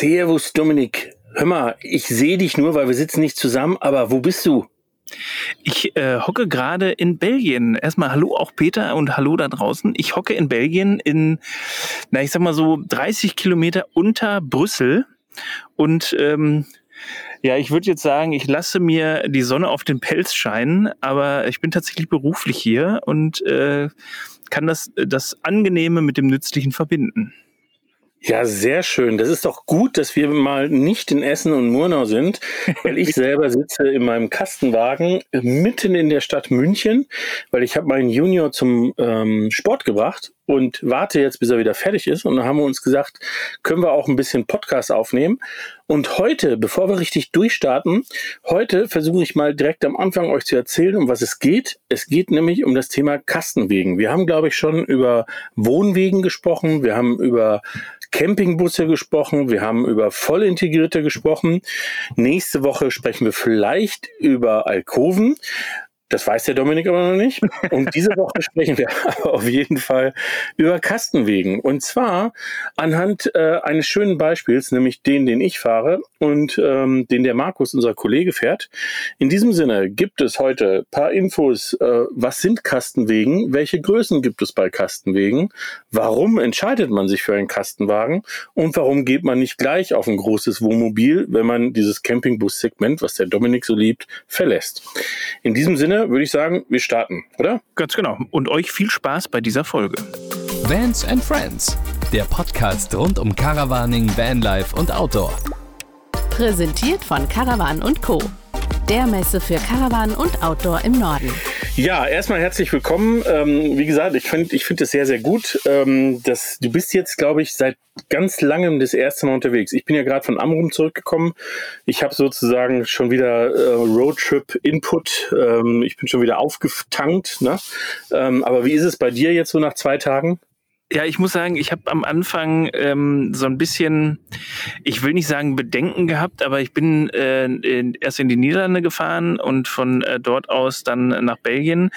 Servus, Dominik. Hör mal, ich sehe dich nur, weil wir sitzen nicht zusammen, aber wo bist du? Ich äh, hocke gerade in Belgien. Erstmal hallo auch Peter und hallo da draußen. Ich hocke in Belgien in, na ich sag mal so 30 Kilometer unter Brüssel und ähm, ja, ich würde jetzt sagen, ich lasse mir die Sonne auf den Pelz scheinen, aber ich bin tatsächlich beruflich hier und äh, kann das, das Angenehme mit dem Nützlichen verbinden. Ja, sehr schön. Das ist doch gut, dass wir mal nicht in Essen und Murnau sind, weil ich selber sitze in meinem Kastenwagen mitten in der Stadt München, weil ich habe meinen Junior zum ähm, Sport gebracht und warte jetzt, bis er wieder fertig ist. Und dann haben wir uns gesagt, können wir auch ein bisschen Podcast aufnehmen. Und heute, bevor wir richtig durchstarten, heute versuche ich mal direkt am Anfang euch zu erzählen, um was es geht. Es geht nämlich um das Thema Kastenwegen. Wir haben, glaube ich, schon über Wohnwegen gesprochen. Wir haben über Campingbusse gesprochen, wir haben über vollintegrierte gesprochen. Nächste Woche sprechen wir vielleicht über Alkoven. Das weiß der Dominik aber noch nicht. Und diese Woche sprechen wir aber auf jeden Fall über Kastenwegen. Und zwar anhand äh, eines schönen Beispiels, nämlich den, den ich fahre und ähm, den der Markus, unser Kollege, fährt. In diesem Sinne gibt es heute paar Infos. Äh, was sind Kastenwegen? Welche Größen gibt es bei Kastenwegen? Warum entscheidet man sich für einen Kastenwagen? Und warum geht man nicht gleich auf ein großes Wohnmobil, wenn man dieses Campingbus-Segment, was der Dominik so liebt, verlässt? In diesem Sinne würde ich sagen, wir starten, oder? Ganz genau. Und euch viel Spaß bei dieser Folge. Vans and Friends, der Podcast rund um Caravaning, Vanlife und Outdoor. Präsentiert von Caravan und Co. Der Messe für Caravan und Outdoor im Norden. Ja, erstmal herzlich willkommen. Ähm, wie gesagt, ich finde ich finde es sehr, sehr gut. Ähm, dass, du bist jetzt, glaube ich, seit ganz langem das erste Mal unterwegs. Ich bin ja gerade von Amrum zurückgekommen. Ich habe sozusagen schon wieder äh, Roadtrip-Input. Ähm, ich bin schon wieder aufgetankt. Ne? Ähm, aber wie ist es bei dir jetzt so nach zwei Tagen? Ja, ich muss sagen, ich habe am Anfang ähm, so ein bisschen, ich will nicht sagen Bedenken gehabt, aber ich bin äh, in, erst in die Niederlande gefahren und von äh, dort aus dann nach Belgien.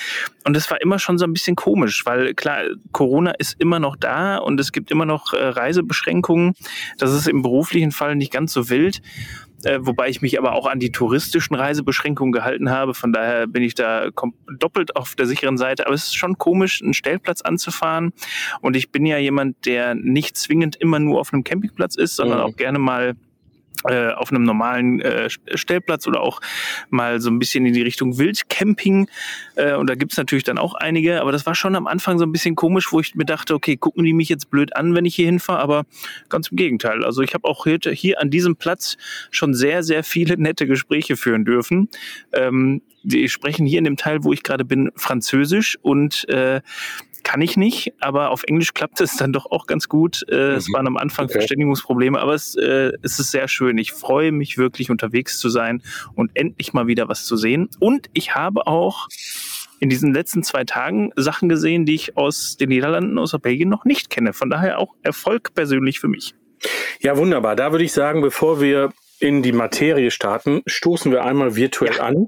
Und es war immer schon so ein bisschen komisch, weil klar, Corona ist immer noch da und es gibt immer noch äh, Reisebeschränkungen. Das ist im beruflichen Fall nicht ganz so wild äh, wobei ich mich aber auch an die touristischen Reisebeschränkungen gehalten habe. Von daher bin ich da doppelt auf der sicheren Seite. Aber es ist schon komisch, einen Stellplatz anzufahren. Und ich bin ja jemand, der nicht zwingend immer nur auf einem Campingplatz ist, sondern mhm. auch gerne mal auf einem normalen äh, Stellplatz oder auch mal so ein bisschen in die Richtung Wildcamping. Äh, und da gibt's natürlich dann auch einige, aber das war schon am Anfang so ein bisschen komisch, wo ich mir dachte, okay, gucken die mich jetzt blöd an, wenn ich hier hinfahre, aber ganz im Gegenteil. Also ich habe auch hier, hier an diesem Platz schon sehr, sehr viele nette Gespräche führen dürfen. Ähm, die sprechen hier in dem Teil, wo ich gerade bin, Französisch und äh, kann ich nicht, aber auf Englisch klappt es dann doch auch ganz gut. Äh, mhm. Es waren am Anfang okay. Verständigungsprobleme, aber es, äh, es ist sehr schön. Ich freue mich wirklich unterwegs zu sein und endlich mal wieder was zu sehen. Und ich habe auch in diesen letzten zwei Tagen Sachen gesehen, die ich aus den Niederlanden, aus Belgien noch nicht kenne. Von daher auch Erfolg persönlich für mich. Ja, wunderbar. Da würde ich sagen, bevor wir in die Materie starten, stoßen wir einmal virtuell ja. an.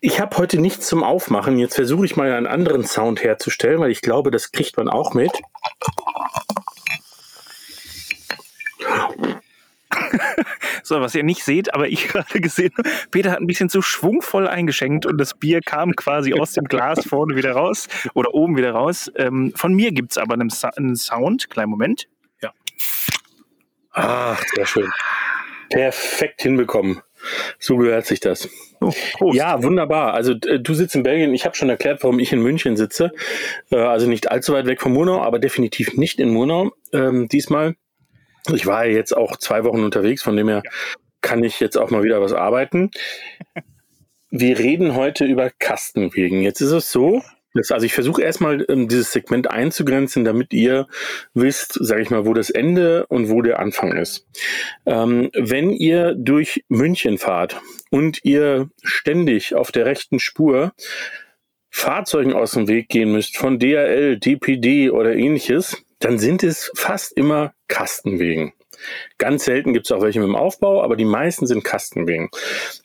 Ich habe heute nichts zum Aufmachen. Jetzt versuche ich mal einen anderen Sound herzustellen, weil ich glaube, das kriegt man auch mit. so, was ihr nicht seht, aber ich gerade gesehen habe, Peter hat ein bisschen zu schwungvoll eingeschenkt und das Bier kam quasi aus dem Glas vorne wieder raus oder oben wieder raus. Ähm, von mir gibt es aber einen, einen Sound. Kleinen Moment. Ja. Ach, sehr schön. Perfekt hinbekommen. So gehört sich das. Oh, ja, wunderbar. Also äh, du sitzt in Belgien. Ich habe schon erklärt, warum ich in München sitze. Äh, also nicht allzu weit weg von Murnau, aber definitiv nicht in Murnau ähm, diesmal. Ich war ja jetzt auch zwei Wochen unterwegs, von dem her kann ich jetzt auch mal wieder was arbeiten. Wir reden heute über Kastenwegen. Jetzt ist es so, das, also ich versuche erstmal ähm, dieses Segment einzugrenzen, damit ihr wisst, sage ich mal, wo das Ende und wo der Anfang ist. Ähm, wenn ihr durch München fahrt und ihr ständig auf der rechten Spur Fahrzeugen aus dem Weg gehen müsst, von DRL, DPD oder ähnliches, dann sind es fast immer Kastenwegen. Ganz selten gibt es auch welche mit dem Aufbau, aber die meisten sind Kastenwegen.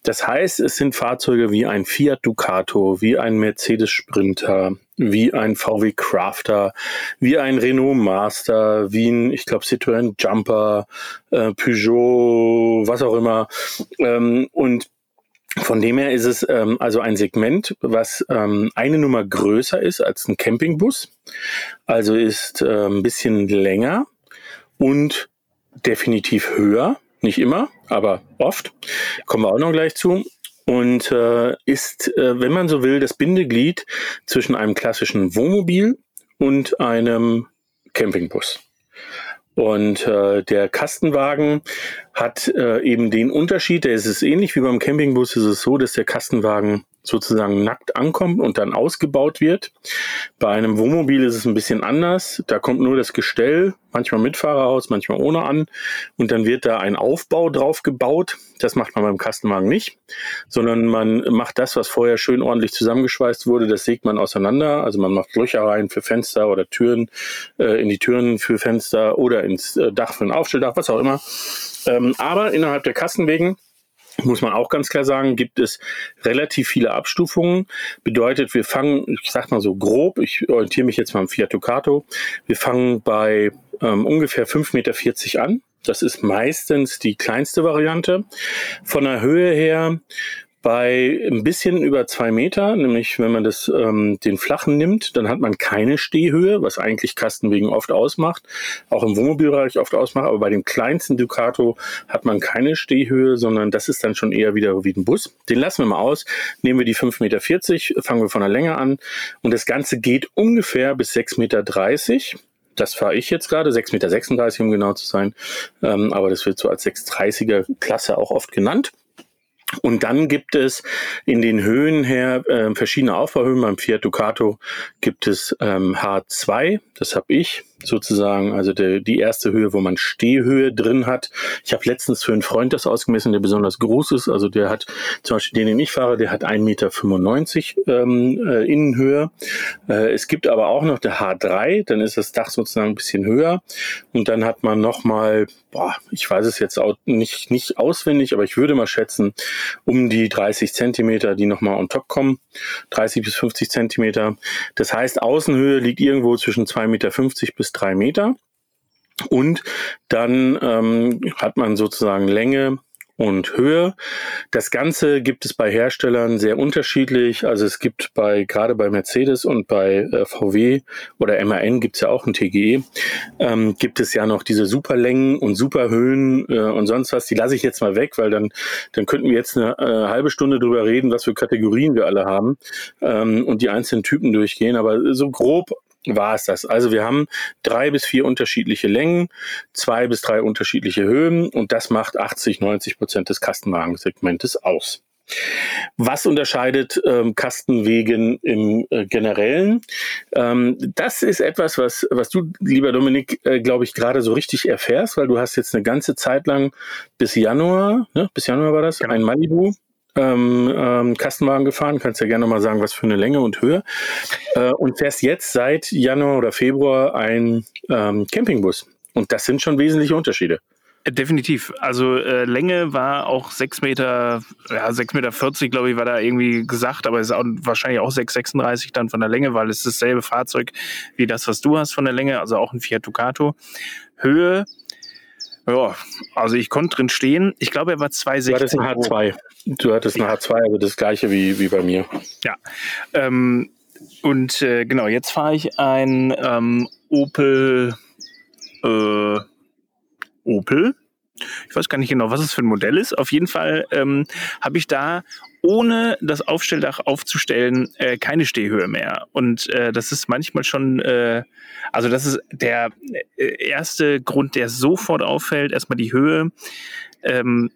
Das heißt, es sind Fahrzeuge wie ein Fiat Ducato, wie ein Mercedes Sprinter, wie ein VW Crafter, wie ein Renault Master, wie ein, ich glaube, Citroën Jumper, äh, Peugeot, was auch immer. Ähm, und von dem her ist es ähm, also ein Segment, was ähm, eine Nummer größer ist als ein Campingbus. Also ist äh, ein bisschen länger und definitiv höher. Nicht immer, aber oft. Kommen wir auch noch gleich zu. Und äh, ist, äh, wenn man so will, das Bindeglied zwischen einem klassischen Wohnmobil und einem Campingbus. Und äh, der Kastenwagen hat äh, eben den Unterschied, der ist es ähnlich wie beim Campingbus, ist es so, dass der Kastenwagen sozusagen nackt ankommt und dann ausgebaut wird. Bei einem Wohnmobil ist es ein bisschen anders. Da kommt nur das Gestell, manchmal mit Fahrerhaus, manchmal ohne an. Und dann wird da ein Aufbau drauf gebaut. Das macht man beim Kastenwagen nicht, sondern man macht das, was vorher schön ordentlich zusammengeschweißt wurde, das sägt man auseinander. Also man macht Löcher rein für Fenster oder Türen, äh, in die Türen für Fenster oder ins äh, Dach für ein Aufstelldach, was auch immer. Ähm, aber innerhalb der Kastenwegen muss man auch ganz klar sagen, gibt es relativ viele Abstufungen. Bedeutet, wir fangen, ich sag mal so grob, ich orientiere mich jetzt mal am Fiat Ducato, wir fangen bei ähm, ungefähr 5,40 Meter an. Das ist meistens die kleinste Variante. Von der Höhe her bei ein bisschen über zwei Meter, nämlich wenn man das ähm, den flachen nimmt, dann hat man keine Stehhöhe, was eigentlich Kastenwegen oft ausmacht, auch im Wohnmobilbereich oft ausmacht, aber bei dem kleinsten Ducato hat man keine Stehhöhe, sondern das ist dann schon eher wieder wie ein Bus. Den lassen wir mal aus, nehmen wir die 5,40 Meter, fangen wir von der Länge an und das Ganze geht ungefähr bis 6,30 Meter. Das fahre ich jetzt gerade, 6,36 Meter, um genau zu sein. Ähm, aber das wird so als 630er Klasse auch oft genannt. Und dann gibt es in den Höhen her äh, verschiedene Aufbauhöhen. Beim Fiat Ducato gibt es ähm, H2, das habe ich sozusagen, also der, die erste Höhe, wo man Stehhöhe drin hat. Ich habe letztens für einen Freund das ausgemessen, der besonders groß ist. Also der hat zum Beispiel den, den ich fahre, der hat 1,95 Meter ähm, äh, Innenhöhe. Äh, es gibt aber auch noch der H3, dann ist das Dach sozusagen ein bisschen höher. Und dann hat man nochmal, boah, ich weiß es jetzt auch nicht, nicht auswendig, aber ich würde mal schätzen, um die 30 Zentimeter, die nochmal on top kommen. 30 bis 50 Zentimeter. Das heißt, Außenhöhe liegt irgendwo zwischen 2,50 Meter bis 3 Meter. Und dann ähm, hat man sozusagen Länge und Höhe. Das Ganze gibt es bei Herstellern sehr unterschiedlich. Also es gibt bei gerade bei Mercedes und bei äh, VW oder MAN gibt es ja auch ein TGE, ähm, gibt es ja noch diese Superlängen und Superhöhen äh, und sonst was. Die lasse ich jetzt mal weg, weil dann dann könnten wir jetzt eine äh, halbe Stunde drüber reden, was für Kategorien wir alle haben ähm, und die einzelnen Typen durchgehen. Aber so grob war es das. Also wir haben drei bis vier unterschiedliche Längen, zwei bis drei unterschiedliche Höhen und das macht 80, 90 Prozent des Kastenwagensegmentes aus. Was unterscheidet ähm, Kastenwegen im äh, Generellen? Ähm, das ist etwas, was, was du, lieber Dominik, äh, glaube ich, gerade so richtig erfährst, weil du hast jetzt eine ganze Zeit lang bis Januar, ne, bis Januar war das, genau. ein Malibu ähm, ähm, Kastenwagen gefahren. Kannst ja gerne mal sagen, was für eine Länge und Höhe. Äh, und fährst jetzt seit Januar oder Februar ein ähm, Campingbus. Und das sind schon wesentliche Unterschiede. Definitiv. Also äh, Länge war auch 6 Meter, ja, 6,40 Meter, 40, glaube ich, war da irgendwie gesagt, aber es ist auch wahrscheinlich auch 6,36 dann von der Länge, weil es dasselbe Fahrzeug wie das, was du hast von der Länge, also auch ein Fiat Ducato. Höhe ja, also ich konnte drin stehen. Ich glaube, er war 2,60. Du hattest ein H2. Du hattest ein H2, also das gleiche wie, wie bei mir. Ja. Ähm, und äh, genau, jetzt fahre ich ein ähm, Opel. Äh, Opel. Ich weiß gar nicht genau, was es für ein Modell ist. Auf jeden Fall ähm, habe ich da ohne das Aufstelldach aufzustellen äh, keine Stehhöhe mehr. Und äh, das ist manchmal schon, äh, also das ist der äh, erste Grund, der sofort auffällt. Erstmal die Höhe. Ähm,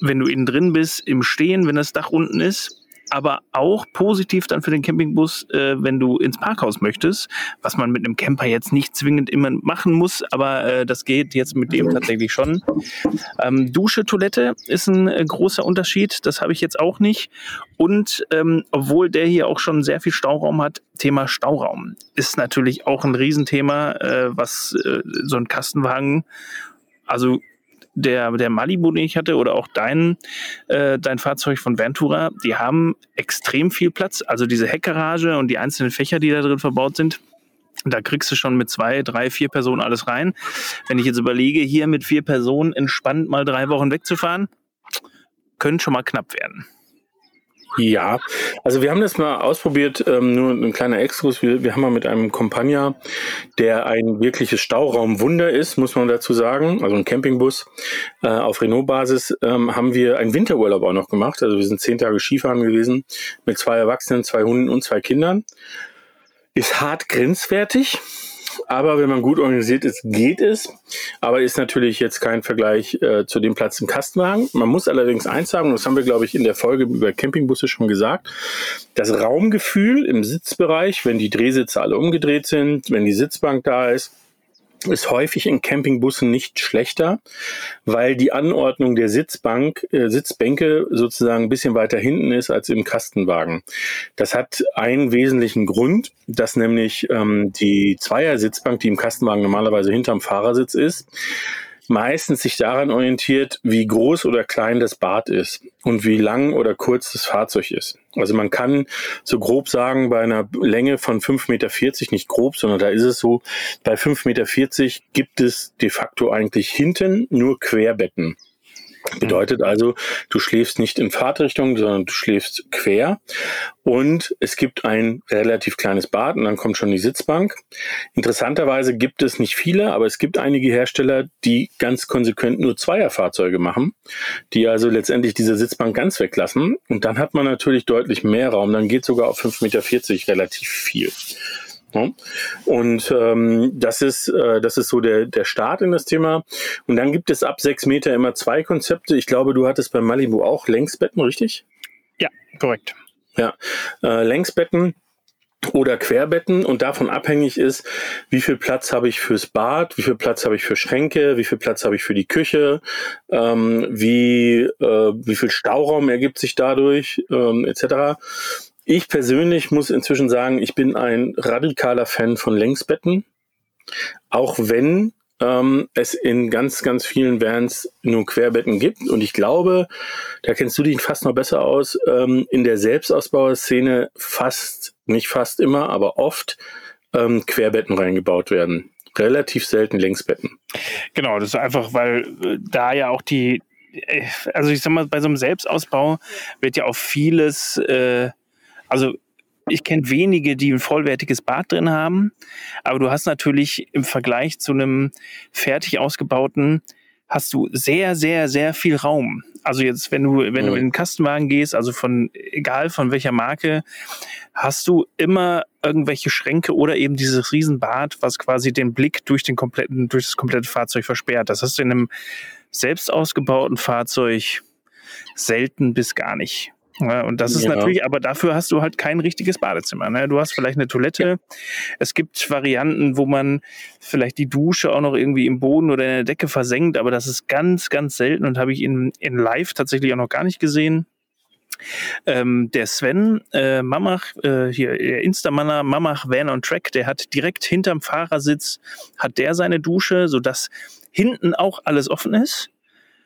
wenn du innen drin bist, im Stehen, wenn das Dach unten ist, aber auch positiv dann für den Campingbus, äh, wenn du ins Parkhaus möchtest, was man mit einem Camper jetzt nicht zwingend immer machen muss, aber äh, das geht jetzt mit dem tatsächlich schon. Ähm, Dusche, Toilette ist ein äh, großer Unterschied, das habe ich jetzt auch nicht. Und ähm, obwohl der hier auch schon sehr viel Stauraum hat, Thema Stauraum ist natürlich auch ein Riesenthema, äh, was äh, so ein Kastenwagen, also der, der Malibu, den ich hatte, oder auch dein, äh, dein Fahrzeug von Ventura, die haben extrem viel Platz. Also diese Heckgarage und die einzelnen Fächer, die da drin verbaut sind, da kriegst du schon mit zwei, drei, vier Personen alles rein. Wenn ich jetzt überlege, hier mit vier Personen entspannt mal drei Wochen wegzufahren, könnte schon mal knapp werden. Ja, also wir haben das mal ausprobiert, ähm, nur ein kleiner Exkurs. Wir, wir haben mal mit einem Compagna, der ein wirkliches Stauraumwunder ist, muss man dazu sagen, also ein Campingbus äh, auf Renault-Basis, ähm, haben wir einen Winterurlaub auch noch gemacht. Also wir sind zehn Tage Skifahren gewesen mit zwei Erwachsenen, zwei Hunden und zwei Kindern. Ist hart grenzwertig aber wenn man gut organisiert ist, geht es. Aber ist natürlich jetzt kein Vergleich äh, zu dem Platz im Kastenwagen. Man muss allerdings eins sagen, das haben wir, glaube ich, in der Folge über Campingbusse schon gesagt. Das Raumgefühl im Sitzbereich, wenn die Drehsitze alle umgedreht sind, wenn die Sitzbank da ist, ist häufig in Campingbussen nicht schlechter, weil die Anordnung der Sitzbank, äh, Sitzbänke sozusagen ein bisschen weiter hinten ist als im Kastenwagen. Das hat einen wesentlichen Grund, dass nämlich ähm, die Zweiersitzbank, die im Kastenwagen normalerweise hinterm Fahrersitz ist, meistens sich daran orientiert, wie groß oder klein das Bad ist und wie lang oder kurz das Fahrzeug ist. Also man kann so grob sagen, bei einer Länge von 5,40 Meter, nicht grob, sondern da ist es so, bei 5,40 Meter gibt es de facto eigentlich hinten nur Querbetten. Bedeutet also, du schläfst nicht in Fahrtrichtung, sondern du schläfst quer. Und es gibt ein relativ kleines Bad und dann kommt schon die Sitzbank. Interessanterweise gibt es nicht viele, aber es gibt einige Hersteller, die ganz konsequent nur Zweierfahrzeuge machen, die also letztendlich diese Sitzbank ganz weglassen. Und dann hat man natürlich deutlich mehr Raum. Dann geht sogar auf 5,40 Meter relativ viel. Und ähm, das ist äh, das ist so der der Start in das Thema. Und dann gibt es ab sechs Meter immer zwei Konzepte. Ich glaube, du hattest bei Malibu auch Längsbetten, richtig? Ja, korrekt. Ja, äh, Längsbetten oder Querbetten und davon abhängig ist, wie viel Platz habe ich fürs Bad, wie viel Platz habe ich für Schränke, wie viel Platz habe ich für die Küche, ähm, wie, äh, wie viel Stauraum ergibt sich dadurch, ähm, etc. Ich persönlich muss inzwischen sagen, ich bin ein radikaler Fan von Längsbetten, auch wenn ähm, es in ganz, ganz vielen Vans nur Querbetten gibt. Und ich glaube, da kennst du dich fast noch besser aus, ähm, in der Selbstausbauszene fast, nicht fast immer, aber oft ähm, Querbetten reingebaut werden. Relativ selten Längsbetten. Genau, das ist einfach, weil äh, da ja auch die, äh, also ich sag mal, bei so einem Selbstausbau wird ja auch vieles äh, also ich kenne wenige, die ein vollwertiges Bad drin haben, aber du hast natürlich im Vergleich zu einem fertig ausgebauten hast du sehr, sehr, sehr viel Raum. Also jetzt, wenn du, wenn du in den Kastenwagen gehst, also von, egal von welcher Marke, hast du immer irgendwelche Schränke oder eben dieses Riesenbad, was quasi den Blick durch den kompletten, durch das komplette Fahrzeug versperrt. Das hast du in einem selbst ausgebauten Fahrzeug selten bis gar nicht. Ja, und das ist ja. natürlich, aber dafür hast du halt kein richtiges Badezimmer. Ne? Du hast vielleicht eine Toilette. Ja. Es gibt Varianten, wo man vielleicht die Dusche auch noch irgendwie im Boden oder in der Decke versenkt, aber das ist ganz, ganz selten und habe ich in, in live tatsächlich auch noch gar nicht gesehen. Ähm, der Sven äh, Mamach, äh, hier der Instamanner Mamach Van on Track, der hat direkt hinterm Fahrersitz hat der seine Dusche, sodass hinten auch alles offen ist.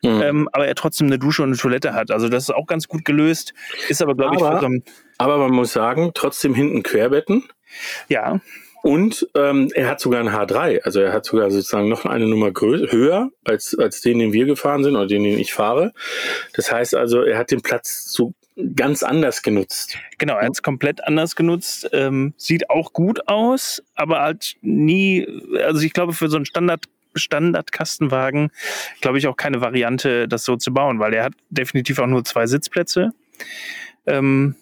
Mhm. Ähm, aber er trotzdem eine Dusche und eine Toilette hat. Also das ist auch ganz gut gelöst. Ist aber, glaube ich, so Aber man muss sagen, trotzdem hinten Querbetten. Ja. Und ähm, er hat sogar ein H3, also er hat sogar sozusagen noch eine Nummer höher als, als den, den wir gefahren sind oder den, den ich fahre. Das heißt also, er hat den Platz so ganz anders genutzt. Genau, er hat es komplett anders genutzt. Ähm, sieht auch gut aus, aber halt nie, also ich glaube, für so einen Standard Standardkastenwagen, glaube ich, auch keine Variante, das so zu bauen, weil er hat definitiv auch nur zwei Sitzplätze. Ähm,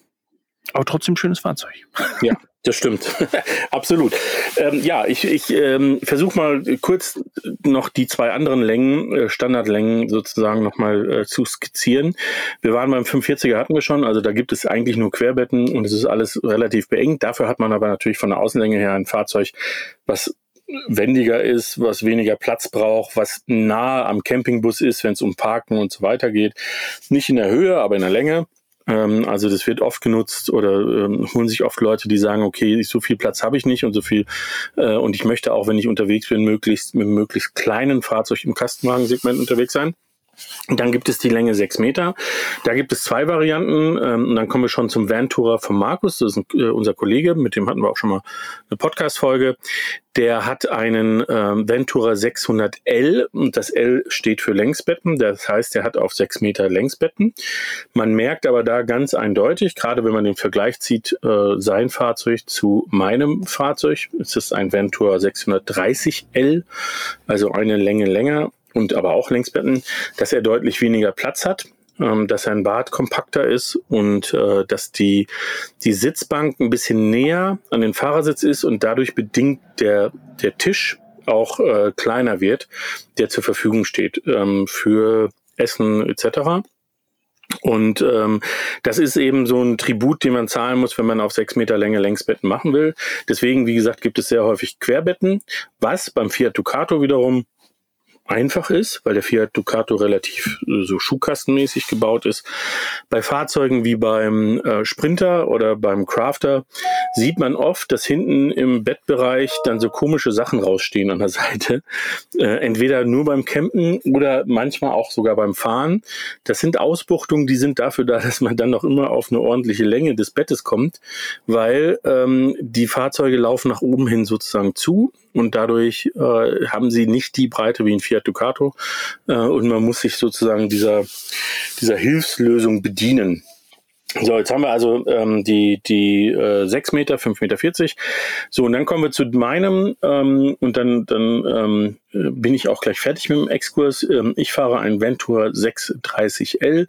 aber trotzdem schönes Fahrzeug. Ja, das stimmt. Absolut. Ähm, ja, ich, ich ähm, versuche mal kurz noch die zwei anderen Längen, äh, Standardlängen sozusagen nochmal äh, zu skizzieren. Wir waren beim 45er hatten wir schon, also da gibt es eigentlich nur Querbetten und es ist alles relativ beengt. Dafür hat man aber natürlich von der Außenlänge her ein Fahrzeug, was wendiger ist, was weniger Platz braucht, was nah am Campingbus ist, wenn es um Parken und so weiter geht. Nicht in der Höhe, aber in der Länge. Ähm, also das wird oft genutzt oder ähm, holen sich oft Leute, die sagen, okay, so viel Platz habe ich nicht und so viel äh, und ich möchte auch, wenn ich unterwegs bin, möglichst mit einem möglichst kleinen Fahrzeug im Kastenwagensegment unterwegs sein. Dann gibt es die Länge 6 Meter. Da gibt es zwei Varianten. Ähm, und dann kommen wir schon zum Van-Tourer von Markus. Das ist ein, äh, unser Kollege, mit dem hatten wir auch schon mal eine Podcast-Folge. Der hat einen ähm, Ventura 600L und das L steht für Längsbetten. Das heißt, er hat auf 6 Meter Längsbetten. Man merkt aber da ganz eindeutig, gerade wenn man den Vergleich zieht, äh, sein Fahrzeug zu meinem Fahrzeug. Es ist ein Ventura 630L, also eine Länge länger und aber auch Längsbetten, dass er deutlich weniger Platz hat, ähm, dass sein Bad kompakter ist und äh, dass die, die Sitzbank ein bisschen näher an den Fahrersitz ist und dadurch bedingt der, der Tisch auch äh, kleiner wird, der zur Verfügung steht ähm, für Essen etc. Und ähm, das ist eben so ein Tribut, den man zahlen muss, wenn man auf sechs Meter Länge Längsbetten machen will. Deswegen, wie gesagt, gibt es sehr häufig Querbetten, was beim Fiat Ducato wiederum einfach ist, weil der Fiat Ducato relativ äh, so schuhkastenmäßig gebaut ist. Bei Fahrzeugen wie beim äh, Sprinter oder beim Crafter sieht man oft, dass hinten im Bettbereich dann so komische Sachen rausstehen an der Seite. Äh, entweder nur beim Campen oder manchmal auch sogar beim Fahren. Das sind Ausbuchtungen, die sind dafür da, dass man dann noch immer auf eine ordentliche Länge des Bettes kommt, weil ähm, die Fahrzeuge laufen nach oben hin sozusagen zu und dadurch äh, haben sie nicht die Breite wie ein Fiat Ducato äh, und man muss sich sozusagen dieser, dieser Hilfslösung bedienen. So, jetzt haben wir also ähm, die, die äh, 6 Meter, 5,40 Meter. So, und dann kommen wir zu meinem ähm, und dann, dann ähm, äh, bin ich auch gleich fertig mit dem Exkurs. Ähm, ich fahre einen Ventura 630L.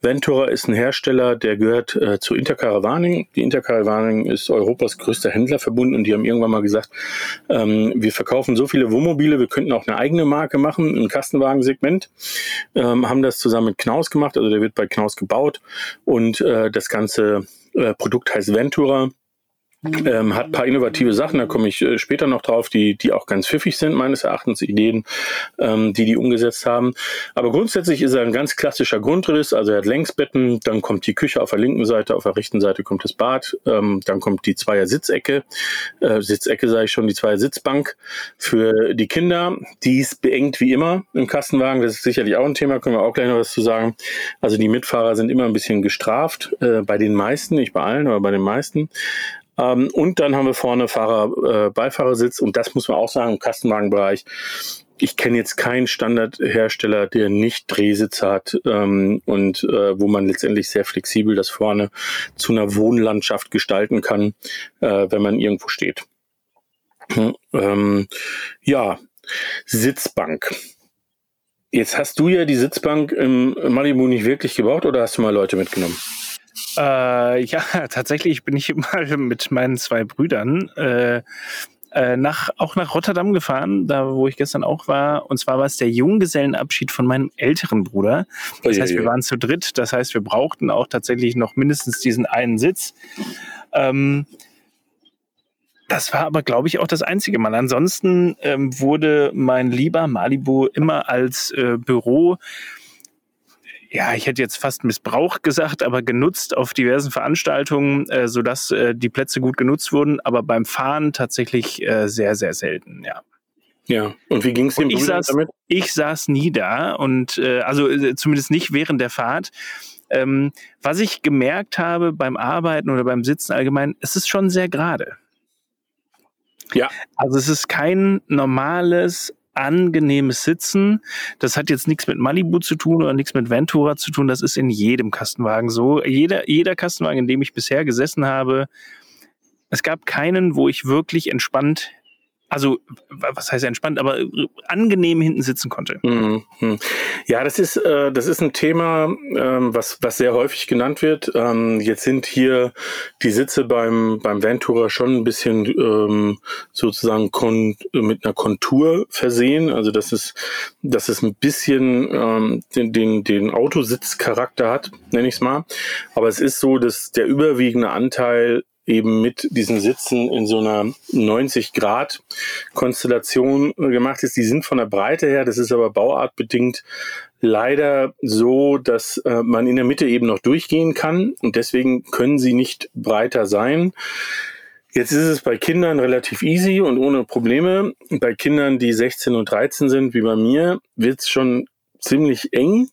Ventura ist ein Hersteller, der gehört äh, zu Intercaravaning. Die Intercaravaning ist Europas größter Händlerverbund und die haben irgendwann mal gesagt, ähm, wir verkaufen so viele Wohnmobile, wir könnten auch eine eigene Marke machen im Kastenwagensegment. Ähm, haben das zusammen mit Knaus gemacht, also der wird bei Knaus gebaut und äh, das ganze äh, Produkt heißt Ventura. Ähm, hat paar innovative Sachen, da komme ich äh, später noch drauf, die, die auch ganz pfiffig sind, meines Erachtens, Ideen, ähm, die die umgesetzt haben. Aber grundsätzlich ist er ein ganz klassischer Grundriss, also er hat Längsbetten, dann kommt die Küche auf der linken Seite, auf der rechten Seite kommt das Bad, ähm, dann kommt die Zweier Sitzecke, äh, Sitzecke sage ich schon, die Zweier Sitzbank für die Kinder, die ist beengt wie immer im Kastenwagen, das ist sicherlich auch ein Thema, können wir auch gleich noch was zu sagen. Also die Mitfahrer sind immer ein bisschen gestraft, äh, bei den meisten, nicht bei allen, aber bei den meisten. Ähm, und dann haben wir vorne Fahrer, äh, Beifahrersitz und das muss man auch sagen im Kastenwagenbereich. Ich kenne jetzt keinen Standardhersteller, der nicht Drehsitz hat ähm, und äh, wo man letztendlich sehr flexibel das vorne zu einer Wohnlandschaft gestalten kann, äh, wenn man irgendwo steht. Hm, ähm, ja, Sitzbank. Jetzt hast du ja die Sitzbank im Malibu nicht wirklich gebaut oder hast du mal Leute mitgenommen? Äh, ja, tatsächlich bin ich mal mit meinen zwei Brüdern äh, äh, nach, auch nach Rotterdam gefahren, da wo ich gestern auch war. Und zwar war es der Junggesellenabschied von meinem älteren Bruder. Das heißt, wir waren zu dritt. Das heißt, wir brauchten auch tatsächlich noch mindestens diesen einen Sitz. Ähm, das war aber, glaube ich, auch das einzige Mal. Ansonsten ähm, wurde mein lieber Malibu immer als äh, Büro ja, ich hätte jetzt fast Missbrauch gesagt, aber genutzt auf diversen Veranstaltungen, äh, sodass äh, die Plätze gut genutzt wurden, aber beim Fahren tatsächlich äh, sehr, sehr selten, ja. Ja, und wie ging es dem ich saß, damit? Ich saß nie da und äh, also äh, zumindest nicht während der Fahrt. Ähm, was ich gemerkt habe beim Arbeiten oder beim Sitzen allgemein, es ist schon sehr gerade. Ja. Also es ist kein normales angenehmes Sitzen. Das hat jetzt nichts mit Malibu zu tun oder nichts mit Ventura zu tun. Das ist in jedem Kastenwagen so. Jeder, jeder Kastenwagen, in dem ich bisher gesessen habe, es gab keinen, wo ich wirklich entspannt also was heißt entspannt, aber angenehm hinten sitzen konnte. Mhm. Ja, das ist äh, das ist ein Thema, ähm, was was sehr häufig genannt wird. Ähm, jetzt sind hier die Sitze beim beim Ventura schon ein bisschen ähm, sozusagen mit einer Kontur versehen. Also das ist dass es ein bisschen den den den Autositzcharakter hat, nenne ich es mal. Aber es ist so, dass der überwiegende Anteil eben mit diesen Sitzen in so einer 90 Grad Konstellation gemacht ist. Die sind von der Breite her, das ist aber bauartbedingt leider so, dass äh, man in der Mitte eben noch durchgehen kann und deswegen können sie nicht breiter sein. Jetzt ist es bei Kindern relativ easy und ohne Probleme. Bei Kindern, die 16 und 13 sind, wie bei mir, wird es schon ziemlich eng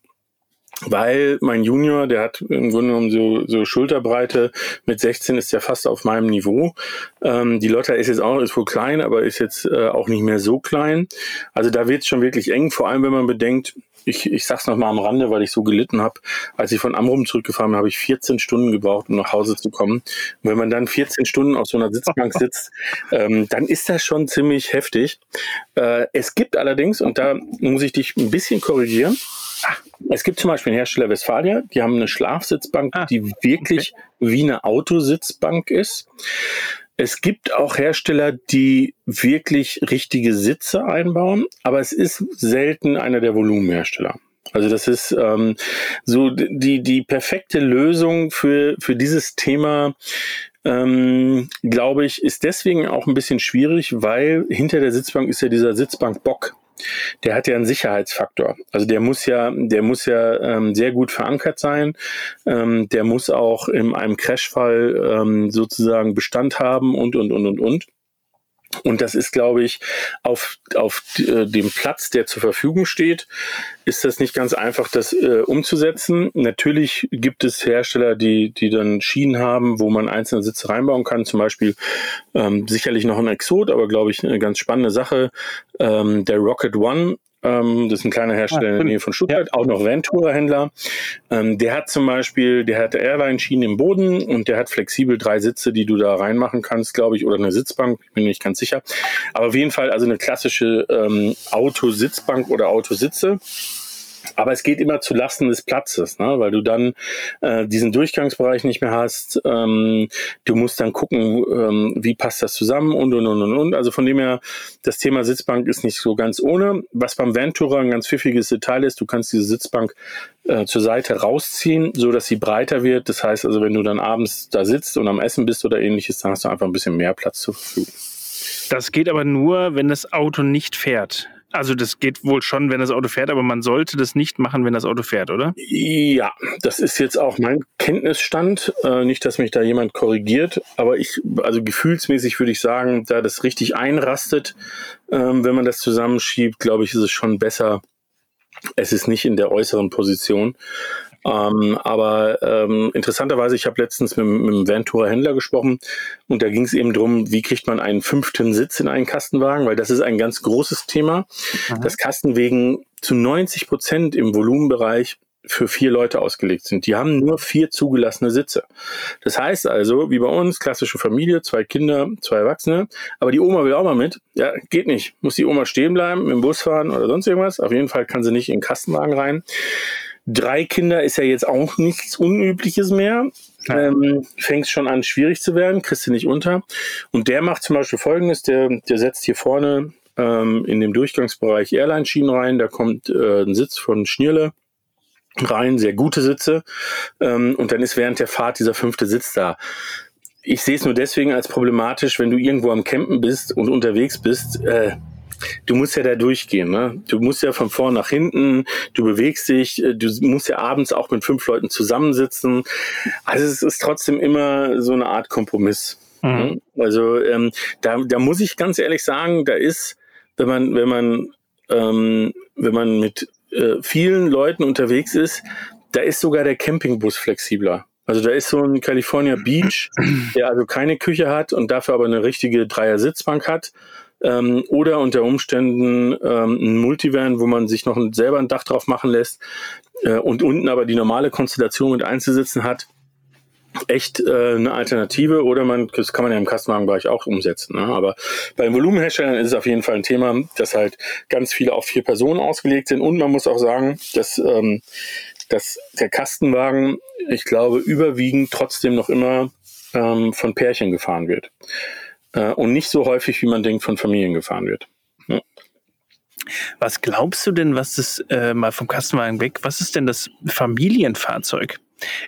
weil mein Junior, der hat im Grunde genommen so, so Schulterbreite, mit 16 ist er fast auf meinem Niveau. Ähm, die Lotta ist jetzt auch, ist wohl klein, aber ist jetzt äh, auch nicht mehr so klein. Also da wird es schon wirklich eng, vor allem wenn man bedenkt, ich, ich sag's noch mal am Rande, weil ich so gelitten habe. Als ich von Amrum zurückgefahren bin, habe ich 14 Stunden gebraucht, um nach Hause zu kommen. Und wenn man dann 14 Stunden auf so einer Sitzbank sitzt, ähm, dann ist das schon ziemlich heftig. Äh, es gibt allerdings, und da muss ich dich ein bisschen korrigieren, es gibt zum Beispiel einen Hersteller Westfalia, die haben eine Schlafsitzbank, ah, die wirklich okay. wie eine Autositzbank ist. Es gibt auch Hersteller, die wirklich richtige Sitze einbauen, aber es ist selten einer der Volumenhersteller. Also das ist ähm, so die, die perfekte Lösung für, für dieses Thema, ähm, glaube ich, ist deswegen auch ein bisschen schwierig, weil hinter der Sitzbank ist ja dieser Sitzbankbock der hat ja einen Sicherheitsfaktor. Also der muss ja, der muss ja ähm, sehr gut verankert sein. Ähm, der muss auch in einem Crashfall ähm, sozusagen Bestand haben und und und und und. Und das ist, glaube ich, auf, auf äh, dem Platz, der zur Verfügung steht, ist das nicht ganz einfach, das äh, umzusetzen. Natürlich gibt es Hersteller, die, die dann Schienen haben, wo man einzelne Sitze reinbauen kann. Zum Beispiel ähm, sicherlich noch ein Exot, aber glaube ich eine ganz spannende Sache. Ähm, der Rocket One ähm, das ist ein kleiner Hersteller ah, in der Nähe von Stuttgart, ja. auch noch Ventura-Händler. Ähm, der hat zum Beispiel, der hat Airline-Schienen im Boden und der hat flexibel drei Sitze, die du da reinmachen kannst, glaube ich, oder eine Sitzbank, bin nicht ganz sicher. Aber auf jeden Fall also eine klassische ähm, Autositzbank oder Autositze. Aber es geht immer zu Lasten des Platzes, ne? weil du dann äh, diesen Durchgangsbereich nicht mehr hast. Ähm, du musst dann gucken, ähm, wie passt das zusammen und und und und und. Also von dem her, das Thema Sitzbank ist nicht so ganz ohne. Was beim Ventura ein ganz pfiffiges Detail ist, du kannst diese Sitzbank äh, zur Seite rausziehen, so dass sie breiter wird. Das heißt also, wenn du dann abends da sitzt und am Essen bist oder ähnliches, dann hast du einfach ein bisschen mehr Platz zur Verfügung. Das geht aber nur, wenn das Auto nicht fährt. Also das geht wohl schon, wenn das Auto fährt, aber man sollte das nicht machen, wenn das Auto fährt, oder? Ja, das ist jetzt auch mein Kenntnisstand. Äh, nicht, dass mich da jemand korrigiert, aber ich, also gefühlsmäßig würde ich sagen, da das richtig einrastet, ähm, wenn man das zusammenschiebt, glaube ich, ist es schon besser. Es ist nicht in der äußeren Position. Ähm, aber ähm, interessanterweise, ich habe letztens mit, mit einem Ventura-Händler gesprochen und da ging es eben drum, wie kriegt man einen fünften Sitz in einen Kastenwagen, weil das ist ein ganz großes Thema. Mhm. Das Kastenwegen zu 90 Prozent im Volumenbereich für vier Leute ausgelegt sind. Die haben nur vier zugelassene Sitze. Das heißt also, wie bei uns, klassische Familie, zwei Kinder, zwei Erwachsene, aber die Oma will auch mal mit. Ja, geht nicht. Muss die Oma stehen bleiben, im Bus fahren oder sonst irgendwas. Auf jeden Fall kann sie nicht in den Kastenwagen rein. Drei Kinder ist ja jetzt auch nichts Unübliches mehr. Ähm, Fängt schon an, schwierig zu werden, kriegst du nicht unter. Und der macht zum Beispiel folgendes: der, der setzt hier vorne ähm, in dem Durchgangsbereich Airline-Schienen rein, da kommt äh, ein Sitz von Schnierle rein, sehr gute Sitze. Ähm, und dann ist während der Fahrt dieser fünfte Sitz da. Ich sehe es nur deswegen als problematisch, wenn du irgendwo am Campen bist und unterwegs bist. Äh, du musst ja da durchgehen, ne? Du musst ja von vorn nach hinten, du bewegst dich, äh, du musst ja abends auch mit fünf Leuten zusammensitzen. Also es ist trotzdem immer so eine Art Kompromiss. Mhm. Ne? Also ähm, da, da muss ich ganz ehrlich sagen, da ist, wenn man, wenn man, ähm, wenn man mit äh, vielen Leuten unterwegs ist, da ist sogar der Campingbus flexibler. Also da ist so ein California Beach, der also keine Küche hat und dafür aber eine richtige Dreier-Sitzbank hat ähm, oder unter Umständen ähm, ein Multivan, wo man sich noch selber ein Dach drauf machen lässt äh, und unten aber die normale Konstellation mit Einzelsitzen hat echt äh, eine Alternative oder man, das kann man ja im Kastenwagenbereich auch umsetzen. Ne? Aber bei Volumenherstellern ist es auf jeden Fall ein Thema, dass halt ganz viele auf vier Personen ausgelegt sind und man muss auch sagen, dass, ähm, dass der Kastenwagen, ich glaube, überwiegend trotzdem noch immer ähm, von Pärchen gefahren wird äh, und nicht so häufig, wie man denkt, von Familien gefahren wird. Ja. Was glaubst du denn, was ist äh, mal vom Kastenwagen weg, was ist denn das Familienfahrzeug?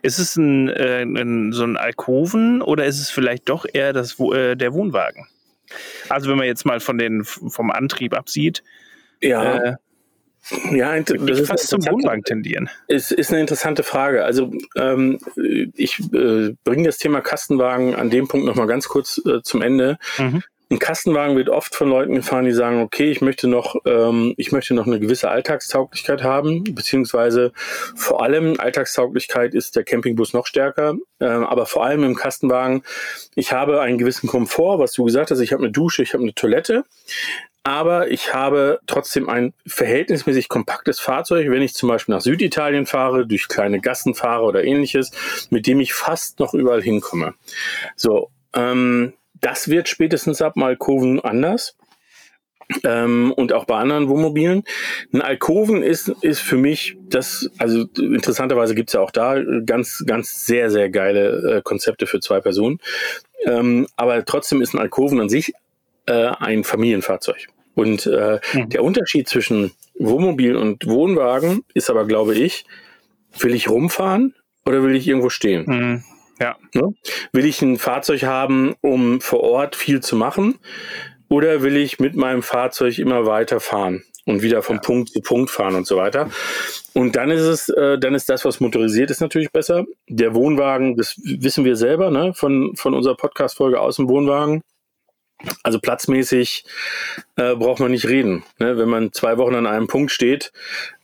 Ist es ein, äh, ein, so ein Alkoven oder ist es vielleicht doch eher das, äh, der Wohnwagen? Also wenn man jetzt mal von den, vom Antrieb absieht. Ja. Ja, das ist fast zum Wohnwagen tendieren. Es ist eine interessante Frage. Also ähm, ich äh, bringe das Thema Kastenwagen an dem Punkt nochmal ganz kurz äh, zum Ende. Mhm. Ein Kastenwagen wird oft von Leuten gefahren, die sagen, okay, ich möchte noch, ähm, ich möchte noch eine gewisse Alltagstauglichkeit haben, beziehungsweise vor allem Alltagstauglichkeit ist der Campingbus noch stärker, äh, aber vor allem im Kastenwagen, ich habe einen gewissen Komfort, was du gesagt hast, ich habe eine Dusche, ich habe eine Toilette, aber ich habe trotzdem ein verhältnismäßig kompaktes Fahrzeug, wenn ich zum Beispiel nach Süditalien fahre, durch kleine Gassen fahre oder ähnliches, mit dem ich fast noch überall hinkomme. So, ähm, das wird spätestens ab Alkoven anders. Ähm, und auch bei anderen Wohnmobilen. Ein Alkoven ist, ist für mich das, also interessanterweise gibt's ja auch da ganz, ganz sehr, sehr geile äh, Konzepte für zwei Personen. Ähm, aber trotzdem ist ein Alkoven an sich äh, ein Familienfahrzeug. Und äh, mhm. der Unterschied zwischen Wohnmobil und Wohnwagen ist aber, glaube ich, will ich rumfahren oder will ich irgendwo stehen? Mhm. Ja. Ne? Will ich ein Fahrzeug haben, um vor Ort viel zu machen? Oder will ich mit meinem Fahrzeug immer weiter fahren und wieder vom ja. Punkt zu Punkt fahren und so weiter? Und dann ist es, äh, dann ist das, was motorisiert ist, natürlich besser. Der Wohnwagen, das wissen wir selber, ne, von, von unserer Podcast-Folge aus dem Wohnwagen. Also platzmäßig äh, braucht man nicht reden. Ne? Wenn man zwei Wochen an einem Punkt steht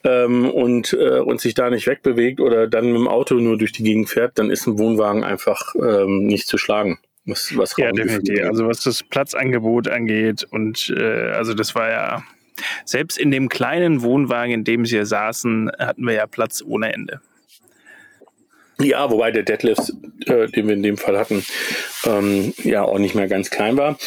ähm, und, äh, und sich da nicht wegbewegt oder dann mit dem Auto nur durch die Gegend fährt, dann ist ein Wohnwagen einfach ähm, nicht zu schlagen. Was, was ja, definitiv. Also was das Platzangebot angeht und äh, also das war ja selbst in dem kleinen Wohnwagen, in dem sie saßen, hatten wir ja Platz ohne Ende. Ja, wobei der Deadlift, äh, den wir in dem Fall hatten, ähm, ja auch nicht mehr ganz klein war.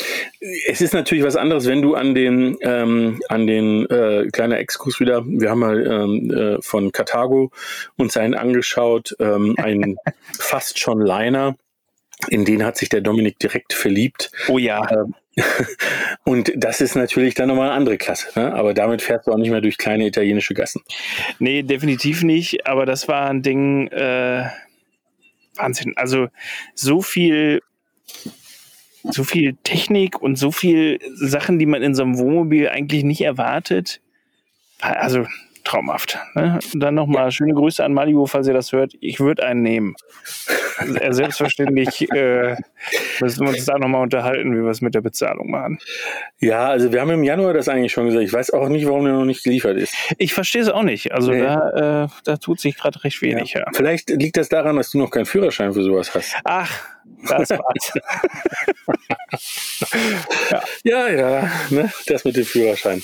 Es ist natürlich was anderes, wenn du an den ähm, an den äh, kleiner Exkurs wieder. Wir haben mal ähm, äh, von Karthago uns einen angeschaut, ähm, ein fast schon Liner. In den hat sich der Dominik direkt verliebt. Oh ja. Und das ist natürlich dann nochmal eine andere Klasse. Ne? Aber damit fährst du auch nicht mehr durch kleine italienische Gassen. Nee, definitiv nicht. Aber das war ein Ding, äh, Wahnsinn. Also so viel, so viel Technik und so viel Sachen, die man in so einem Wohnmobil eigentlich nicht erwartet. Also traumhaft. Ne? Dann nochmal schöne Grüße an Malibu, falls ihr das hört. Ich würde einen nehmen. Selbstverständlich äh, müssen wir uns da nochmal unterhalten, wie wir es mit der Bezahlung machen. Ja, also wir haben im Januar das eigentlich schon gesagt. Ich weiß auch nicht, warum der noch nicht geliefert ist. Ich verstehe es auch nicht. Also nee. da, äh, da tut sich gerade recht wenig. Ja. Ja. Vielleicht liegt das daran, dass du noch keinen Führerschein für sowas hast. Ach, das war's. ja, ja, ja ne? das mit dem Führerschein.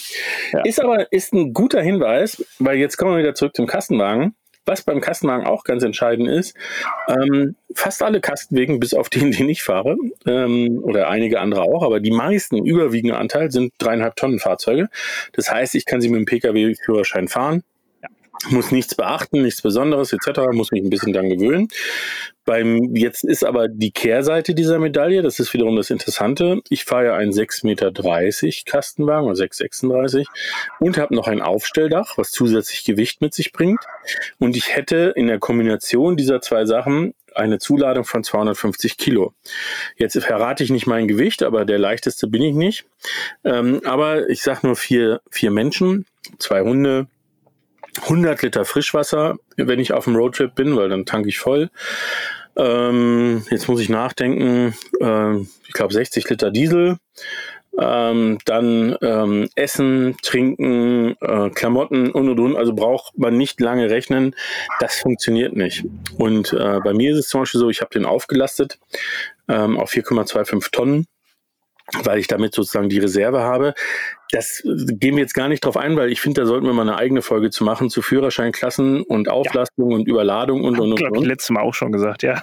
Ja. Ist aber ist ein guter Hinweis, weil jetzt kommen wir wieder zurück zum Kastenwagen. Was beim Kastenwagen auch ganz entscheidend ist, ähm, fast alle Kastenwegen, bis auf den, den ich fahre, ähm, oder einige andere auch, aber die meisten, überwiegende Anteil sind dreieinhalb Tonnen Fahrzeuge. Das heißt, ich kann sie mit dem Pkw-Führerschein fahren, muss nichts beachten, nichts Besonderes etc., muss mich ein bisschen dann gewöhnen. Beim, jetzt ist aber die Kehrseite dieser Medaille, das ist wiederum das Interessante. Ich fahre ja einen 6,30 Meter Kastenwagen oder 6,36 und habe noch ein Aufstelldach, was zusätzlich Gewicht mit sich bringt. Und ich hätte in der Kombination dieser zwei Sachen eine Zuladung von 250 Kilo. Jetzt verrate ich nicht mein Gewicht, aber der leichteste bin ich nicht. Ähm, aber ich sage nur vier, vier Menschen, zwei Hunde, 100 Liter Frischwasser, wenn ich auf dem Roadtrip bin, weil dann tanke ich voll. Ähm, jetzt muss ich nachdenken. Äh, ich glaube 60 Liter Diesel. Ähm, dann ähm, Essen, Trinken, äh, Klamotten und und und. Also braucht man nicht lange rechnen. Das funktioniert nicht. Und äh, bei mir ist es zum Beispiel so, ich habe den aufgelastet ähm, auf 4,25 Tonnen weil ich damit sozusagen die Reserve habe. Das gehen wir jetzt gar nicht drauf ein, weil ich finde, da sollten wir mal eine eigene Folge zu machen zu Führerscheinklassen und Auflastung ja. und Überladung und und und. und. Ich letztes Mal auch schon gesagt, ja.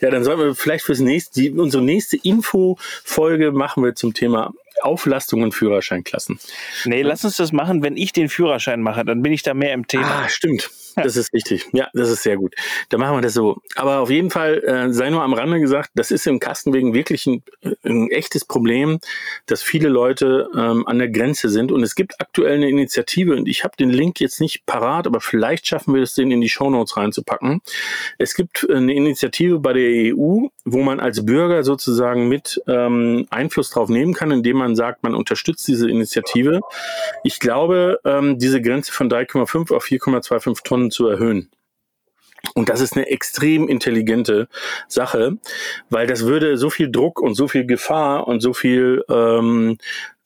ja, dann sollten wir vielleicht fürs nächste, die, unsere nächste Info-Folge machen wir zum Thema Auflastung und Führerscheinklassen. Nee, lass uns das machen, wenn ich den Führerschein mache, dann bin ich da mehr im Thema. Ah, stimmt. Das ist richtig. Ja, das ist sehr gut. Da machen wir das so. Aber auf jeden Fall äh, sei nur am Rande gesagt, das ist im Kastenwegen wirklich ein, ein echtes Problem, dass viele Leute ähm, an der Grenze sind. Und es gibt aktuell eine Initiative und ich habe den Link jetzt nicht parat, aber vielleicht schaffen wir es, den in die Shownotes reinzupacken. Es gibt eine Initiative bei der EU, wo man als Bürger sozusagen mit ähm, Einfluss drauf nehmen kann, indem man sagt, man unterstützt diese Initiative. Ich glaube, ähm, diese Grenze von 3,5 auf 4,25 Tonnen zu erhöhen. Und das ist eine extrem intelligente Sache, weil das würde so viel Druck und so viel Gefahr und so viel ähm,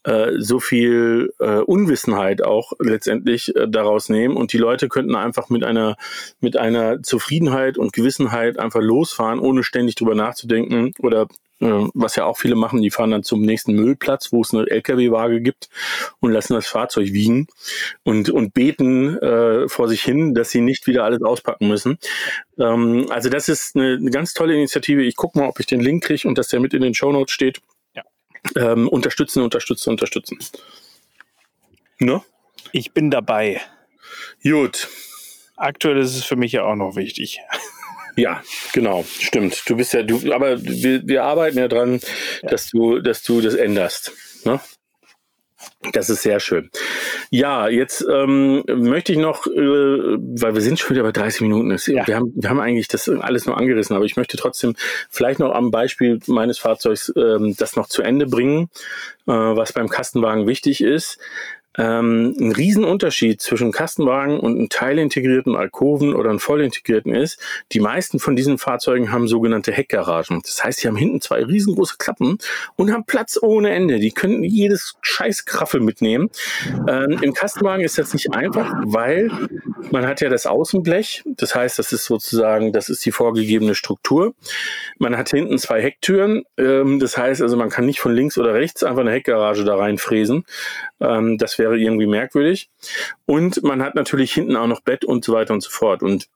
äh, so viel äh, Unwissenheit auch letztendlich äh, daraus nehmen und die Leute könnten einfach mit einer mit einer Zufriedenheit und Gewissenheit einfach losfahren, ohne ständig drüber nachzudenken oder äh, was ja auch viele machen, die fahren dann zum nächsten Müllplatz, wo es eine LKW-Waage gibt und lassen das Fahrzeug wiegen und, und beten äh, vor sich hin, dass sie nicht wieder alles auspacken müssen. Ähm, also das ist eine, eine ganz tolle Initiative. Ich gucke mal, ob ich den Link kriege und dass der mit in den Show Notes steht. Ähm, unterstützen, unterstützen, unterstützen. Ne? Ich bin dabei. Gut. Aktuell ist es für mich ja auch noch wichtig. Ja, genau, stimmt. Du bist ja, du, aber wir, wir arbeiten ja dran, ja. dass du, dass du das änderst. Ne? Das ist sehr schön. Ja, jetzt ähm, möchte ich noch, äh, weil wir sind schon wieder bei 30 Minuten, ist, ja. wir, haben, wir haben eigentlich das alles nur angerissen, aber ich möchte trotzdem vielleicht noch am Beispiel meines Fahrzeugs ähm, das noch zu Ende bringen, äh, was beim Kastenwagen wichtig ist ähm, ein Riesenunterschied zwischen Kastenwagen und einem teilintegrierten Alkoven oder einem vollintegrierten ist, die meisten von diesen Fahrzeugen haben sogenannte Heckgaragen. Das heißt, sie haben hinten zwei riesengroße Klappen und haben Platz ohne Ende. Die können jedes Scheißkraffel mitnehmen. Ähm, Im Kastenwagen ist das nicht einfach, weil man hat ja das Außenblech. Das heißt, das ist sozusagen, das ist die vorgegebene Struktur. Man hat hinten zwei Hecktüren. Ähm, das heißt also, man kann nicht von links oder rechts einfach eine Heckgarage da reinfräsen. Ähm, das wäre irgendwie merkwürdig. Und man hat natürlich hinten auch noch Bett und so weiter und so fort. Und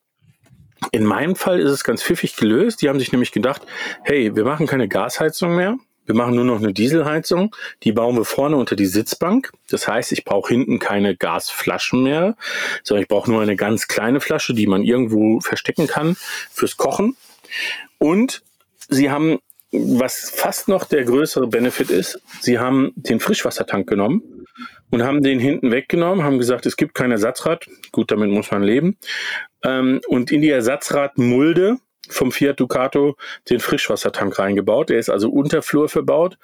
in meinem Fall ist es ganz pfiffig gelöst. Die haben sich nämlich gedacht, hey, wir machen keine Gasheizung mehr. Wir machen nur noch eine Dieselheizung. Die bauen wir vorne unter die Sitzbank. Das heißt, ich brauche hinten keine Gasflaschen mehr, sondern ich brauche nur eine ganz kleine Flasche, die man irgendwo verstecken kann fürs Kochen. Und sie haben, was fast noch der größere Benefit ist, sie haben den Frischwassertank genommen und haben den hinten weggenommen, haben gesagt, es gibt kein Ersatzrad. Gut, damit muss man leben. Ähm, und in die Ersatzradmulde vom Fiat Ducato den Frischwassertank reingebaut. Der ist also Unterflur verbaut.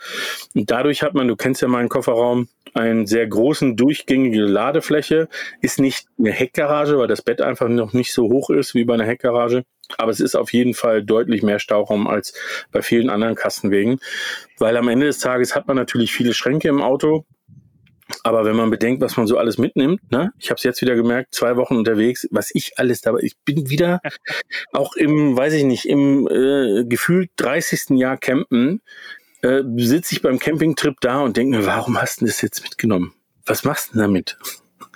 Und dadurch hat man, du kennst ja meinen Kofferraum, einen sehr großen, durchgängige Ladefläche. Ist nicht eine Heckgarage, weil das Bett einfach noch nicht so hoch ist wie bei einer Heckgarage. Aber es ist auf jeden Fall deutlich mehr Stauraum als bei vielen anderen Kastenwegen. Weil am Ende des Tages hat man natürlich viele Schränke im Auto. Aber wenn man bedenkt, was man so alles mitnimmt, ne? ich habe es jetzt wieder gemerkt, zwei Wochen unterwegs, was ich alles dabei, ich bin wieder auch im, weiß ich nicht, im äh, gefühlt 30. Jahr campen, äh, sitze ich beim Campingtrip da und denke mir, warum hast du das jetzt mitgenommen? Was machst du denn damit?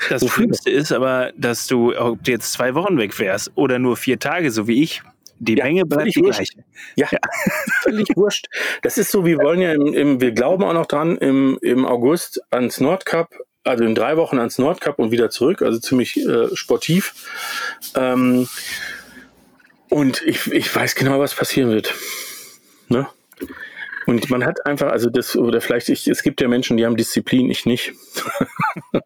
Das Schlimmste ist aber, dass du, ob du jetzt zwei Wochen weg wärst oder nur vier Tage, so wie ich, die ja, Menge bleibt die gleiche. Ja, ja. völlig wurscht. Das ist so, wir wollen ja im, im, wir glauben auch noch dran, im, im August ans Nordcup, also in drei Wochen ans Nordcup und wieder zurück, also ziemlich äh, sportiv. Ähm, und ich, ich weiß genau, was passieren wird. Ne? Und man hat einfach, also das, oder vielleicht, ich, es gibt ja Menschen, die haben Disziplin, ich nicht.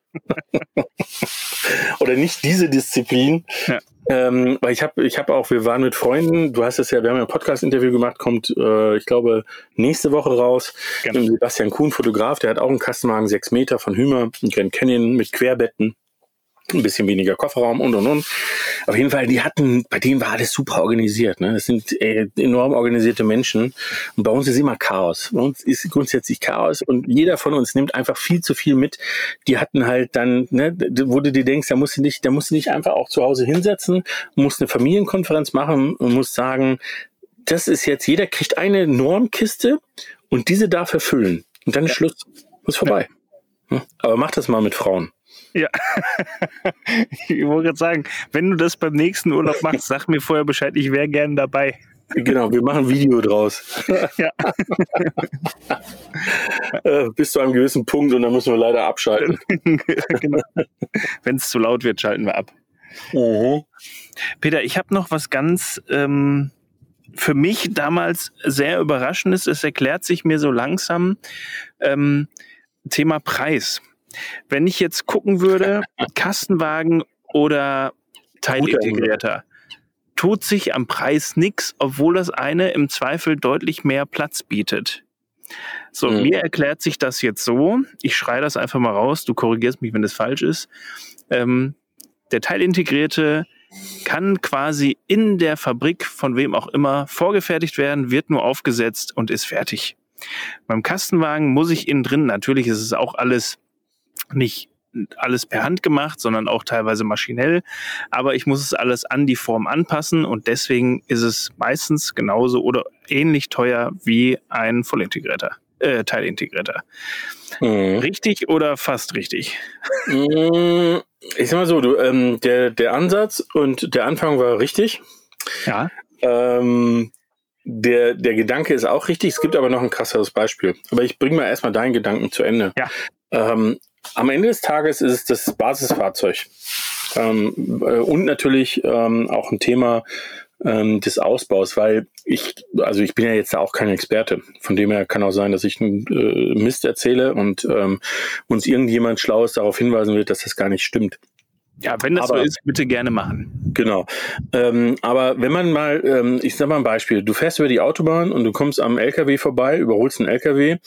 oder nicht diese Disziplin. Ja. Ähm, weil ich habe ich hab auch, wir waren mit Freunden, du hast es ja, wir haben ja ein Podcast-Interview gemacht, kommt, äh, ich glaube, nächste Woche raus. Genau. Sebastian Kuhn, Fotograf, der hat auch einen Kastenwagen, sechs Meter von Hümer, Grand Canyon mit Querbetten ein bisschen weniger Kofferraum und und und. Auf jeden Fall, die hatten, bei denen war alles super organisiert. Ne? Das sind äh, enorm organisierte Menschen. Und bei uns ist immer Chaos. Bei uns ist grundsätzlich Chaos und jeder von uns nimmt einfach viel zu viel mit. Die hatten halt dann, ne, wo du dir denkst, da musst du nicht, da musst du nicht einfach auch zu Hause hinsetzen, musst eine Familienkonferenz machen und musst sagen, das ist jetzt, jeder kriegt eine Normkiste und diese darf erfüllen. Und dann ist Schluss. Ist vorbei. Ja. Aber mach das mal mit Frauen. Ja. ich wollte gerade sagen, wenn du das beim nächsten Urlaub machst, sag mir vorher Bescheid, ich wäre gern dabei. Genau, wir machen ein Video draus. Ja. äh, bis zu einem gewissen Punkt und dann müssen wir leider abschalten. genau. Wenn es zu laut wird, schalten wir ab. Mhm. Peter, ich habe noch was ganz ähm, für mich damals sehr überraschendes. Es erklärt sich mir so langsam. Ähm, Thema Preis. Wenn ich jetzt gucken würde, Kastenwagen oder Teilintegrierter, tut sich am Preis nichts, obwohl das eine im Zweifel deutlich mehr Platz bietet. So, mhm. mir erklärt sich das jetzt so, ich schreie das einfach mal raus, du korrigierst mich, wenn das falsch ist. Ähm, der Teilintegrierte kann quasi in der Fabrik von wem auch immer vorgefertigt werden, wird nur aufgesetzt und ist fertig. Beim Kastenwagen muss ich innen drin, natürlich ist es auch alles nicht alles per Hand gemacht, sondern auch teilweise maschinell. Aber ich muss es alles an die Form anpassen und deswegen ist es meistens genauso oder ähnlich teuer wie ein vollintegrierter, äh, Teilintegrierter. Mhm. Richtig oder fast richtig? Mhm. Ich sag mal so, du, ähm, der, der Ansatz und der Anfang war richtig. Ja. Ähm, der, der Gedanke ist auch richtig. Es gibt aber noch ein krasseres Beispiel. Aber ich bringe mal erstmal deinen Gedanken zu Ende. Ja. Ähm, am Ende des Tages ist es das Basisfahrzeug. Ähm, äh, und natürlich ähm, auch ein Thema ähm, des Ausbaus, weil ich, also ich bin ja jetzt auch kein Experte. Von dem her kann auch sein, dass ich einen äh, Mist erzähle und ähm, uns irgendjemand Schlaues darauf hinweisen wird, dass das gar nicht stimmt. Ja, wenn das aber, so ist, bitte gerne machen. Genau. Ähm, aber wenn man mal, ähm, ich sag mal ein Beispiel, du fährst über die Autobahn und du kommst am LKW vorbei, überholst einen LKW und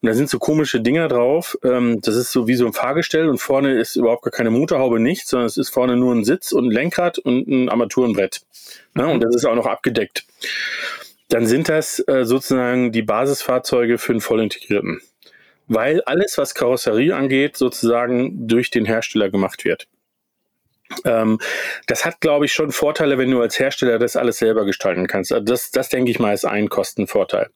da sind so komische Dinger drauf. Ähm, das ist so wie so ein Fahrgestell und vorne ist überhaupt gar keine Motorhaube, nichts, sondern es ist vorne nur ein Sitz und ein Lenkrad und ein Armaturenbrett. Ja, und das ist auch noch abgedeckt. Dann sind das äh, sozusagen die Basisfahrzeuge für einen vollintegrierten. Weil alles, was Karosserie angeht, sozusagen durch den Hersteller gemacht wird. Ähm, das hat, glaube ich, schon Vorteile, wenn du als Hersteller das alles selber gestalten kannst. Also das, das denke ich mal, ist ein Kostenvorteil.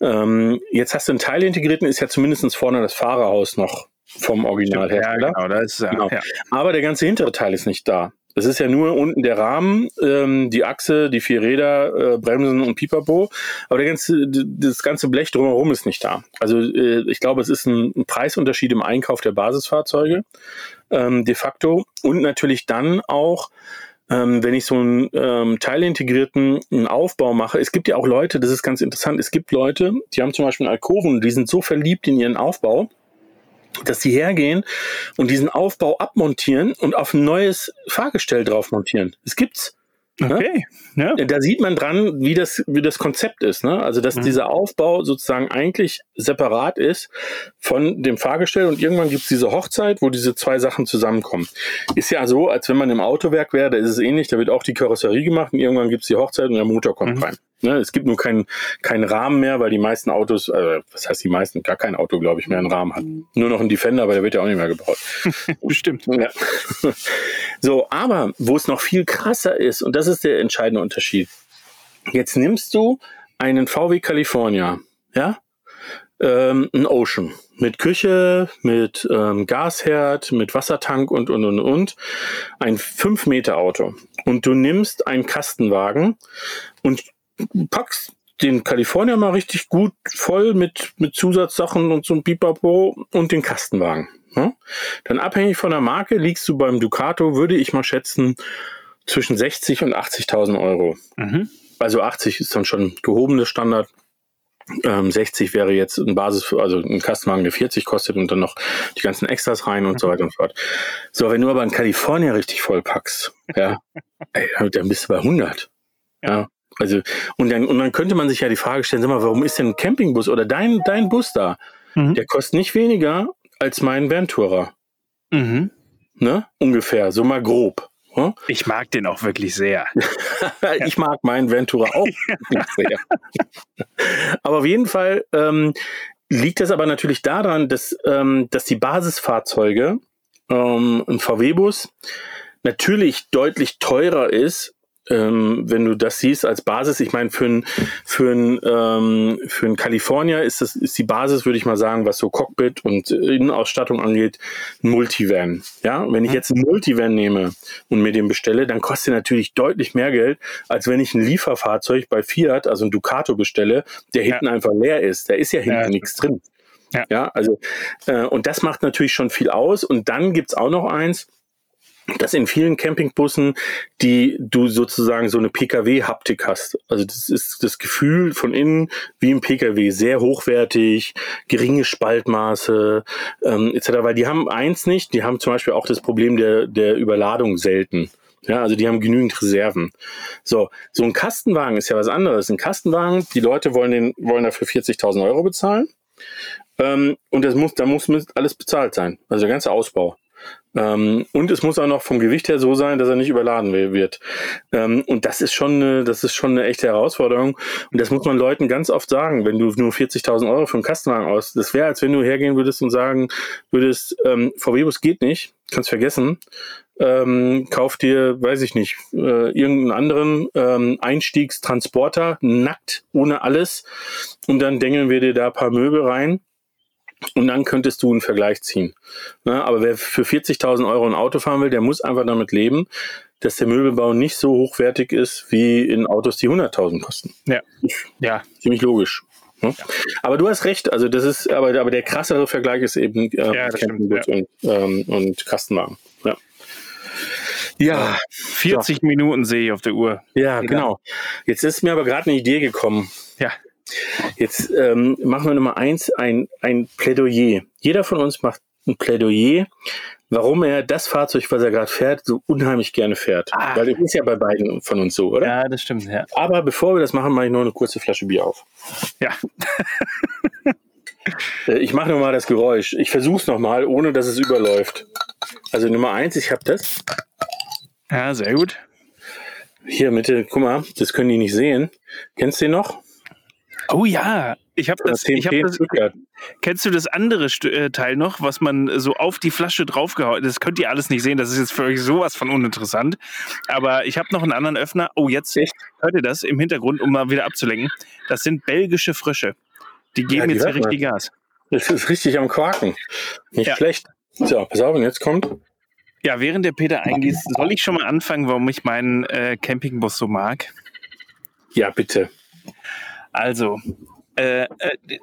Ähm, jetzt hast du einen Teilintegrierten, ist ja zumindest vorne das Fahrerhaus noch vom Originalhersteller. Ja, genau, da ist, ja, genau. Ja. Aber der ganze hintere Teil ist nicht da. Es ist ja nur unten der Rahmen, ähm, die Achse, die vier Räder, äh, Bremsen und Pipapo. Aber der ganze, das ganze Blech drumherum ist nicht da. Also äh, ich glaube, es ist ein, ein Preisunterschied im Einkauf der Basisfahrzeuge ähm, de facto. Und natürlich dann auch, ähm, wenn ich so einen ähm, teilintegrierten einen Aufbau mache. Es gibt ja auch Leute, das ist ganz interessant, es gibt Leute, die haben zum Beispiel Alkoven, die sind so verliebt in ihren Aufbau, dass sie hergehen und diesen Aufbau abmontieren und auf ein neues Fahrgestell drauf montieren. Das gibt's. Ne? Okay. Ja. Da sieht man dran, wie das, wie das Konzept ist. Ne? Also, dass mhm. dieser Aufbau sozusagen eigentlich separat ist von dem Fahrgestell und irgendwann gibt es diese Hochzeit, wo diese zwei Sachen zusammenkommen. Ist ja so, als wenn man im Autowerk wäre, da ist es ähnlich, da wird auch die Karosserie gemacht und irgendwann gibt es die Hochzeit und der Motor kommt mhm. rein. Ne, es gibt nur keinen keinen Rahmen mehr, weil die meisten Autos, äh, was heißt die meisten, gar kein Auto, glaube ich, mehr einen Rahmen hat. Nur noch ein Defender, aber der wird ja auch nicht mehr gebaut. Bestimmt. Ja. So, aber wo es noch viel krasser ist, und das ist der entscheidende Unterschied. Jetzt nimmst du einen VW California, ja, ähm, ein Ocean mit Küche, mit ähm, Gasherd, mit Wassertank und und und und ein 5 Meter Auto und du nimmst einen Kastenwagen und packst den California mal richtig gut voll mit, mit Zusatzsachen und so ein Pipapo und den Kastenwagen. Ja? Dann abhängig von der Marke liegst du beim Ducato, würde ich mal schätzen, zwischen 60 und 80.000 Euro. Mhm. Also 80 ist dann schon gehobenes Standard. Ähm, 60 wäre jetzt ein Basis, also ein Kastenwagen, der 40 kostet und dann noch die ganzen Extras rein und mhm. so weiter und so fort. So, wenn du aber einen California richtig voll packst, ja, ey, dann bist du bei 100. Ja. ja. Also, und dann, und dann könnte man sich ja die Frage stellen, sag mal, warum ist denn ein Campingbus oder dein, dein Bus da? Mhm. Der kostet nicht weniger als mein Ventourer. Mhm. Ne? Ungefähr, so mal grob. Hm? Ich mag den auch wirklich sehr. ich mag meinen Ventura auch sehr. aber auf jeden Fall ähm, liegt das aber natürlich daran, dass, ähm, dass die Basisfahrzeuge, ähm, ein VW-Bus, natürlich deutlich teurer ist ähm, wenn du das siehst als Basis, ich meine, für ein, für ein, ähm, für ein California ist das, ist die Basis, würde ich mal sagen, was so Cockpit und Innenausstattung angeht, ein Multivan. Ja, wenn ich mhm. jetzt ein Multivan nehme und mir den bestelle, dann kostet er natürlich deutlich mehr Geld, als wenn ich ein Lieferfahrzeug bei Fiat, also ein Ducato bestelle, der hinten ja. einfach leer ist. Da ist ja hinten ja. nichts drin. Ja, ja also, äh, und das macht natürlich schon viel aus. Und dann gibt's auch noch eins, dass in vielen Campingbussen, die du sozusagen so eine PKW-Haptik hast. Also das ist das Gefühl von innen wie im PKW, sehr hochwertig, geringe Spaltmaße ähm, etc. Weil die haben eins nicht, die haben zum Beispiel auch das Problem der, der Überladung selten. Ja, also die haben genügend Reserven. So, so ein Kastenwagen ist ja was anderes. Ein Kastenwagen, die Leute wollen den, wollen dafür 40.000 Euro bezahlen. Ähm, und das muss, da muss alles bezahlt sein. Also der ganze Ausbau. Ähm, und es muss auch noch vom Gewicht her so sein, dass er nicht überladen wird. Ähm, und das ist schon eine, das ist schon eine echte Herausforderung. Und das muss man Leuten ganz oft sagen, wenn du nur 40.000 Euro für einen Kastenwagen aus, das wäre, als wenn du hergehen würdest und sagen würdest, ähm, VW-Bus geht nicht, kannst vergessen. Ähm, kauf dir, weiß ich nicht, äh, irgendeinen anderen ähm, Einstiegstransporter, nackt, ohne alles. Und dann dengeln wir dir da ein paar Möbel rein und dann könntest du einen Vergleich ziehen. Ja, aber wer für 40.000 Euro ein Auto fahren will, der muss einfach damit leben, dass der Möbelbau nicht so hochwertig ist wie in Autos, die 100.000 kosten. Ja. Ja. Ziemlich logisch. Ja. Aber du hast recht, also das ist, aber, aber der krassere Vergleich ist eben äh, Ja, stimmt, Campinggut und, ähm, und Kastenwagen. Ja. Ja, 40 Minuten sehe ich auf der Uhr. ja, genau. Jetzt ist mir aber gerade eine Idee gekommen. Ja. Jetzt ähm, machen wir Nummer eins ein, ein Plädoyer. Jeder von uns macht ein Plädoyer, warum er das Fahrzeug, was er gerade fährt, so unheimlich gerne fährt. Ah. Weil das ist ja bei beiden von uns so, oder? Ja, das stimmt, ja. Aber bevor wir das machen, mache ich noch eine kurze Flasche Bier auf. Ja. Äh, Ich mache nochmal das Geräusch. Ich versuche es nochmal, ohne dass es überläuft. Also Nummer eins, ich habe das. Ja, sehr gut. Hier Mitte, guck mal, das können die nicht sehen. Kennst du den noch? Oh ja, ich habe das, ich hab das. Kennst du das andere äh, Teil noch, was man so auf die Flasche draufgehauen Das könnt ihr alles nicht sehen, das ist jetzt für euch sowas von uninteressant. Aber ich habe noch einen anderen Öffner. Oh, jetzt Echt? hört ihr das im Hintergrund, um mal wieder abzulenken. Das sind belgische Frösche. Die geben Ja, die jetzt hier richtig Gas. Das ist richtig am Quaken. Nicht Ja. schlecht. So, pass auf, und jetzt kommt. Ja, während der Peter eingießt, soll ich schon mal anfangen, warum ich meinen äh, Campingbus so mag? Ja, bitte. Also, äh, äh,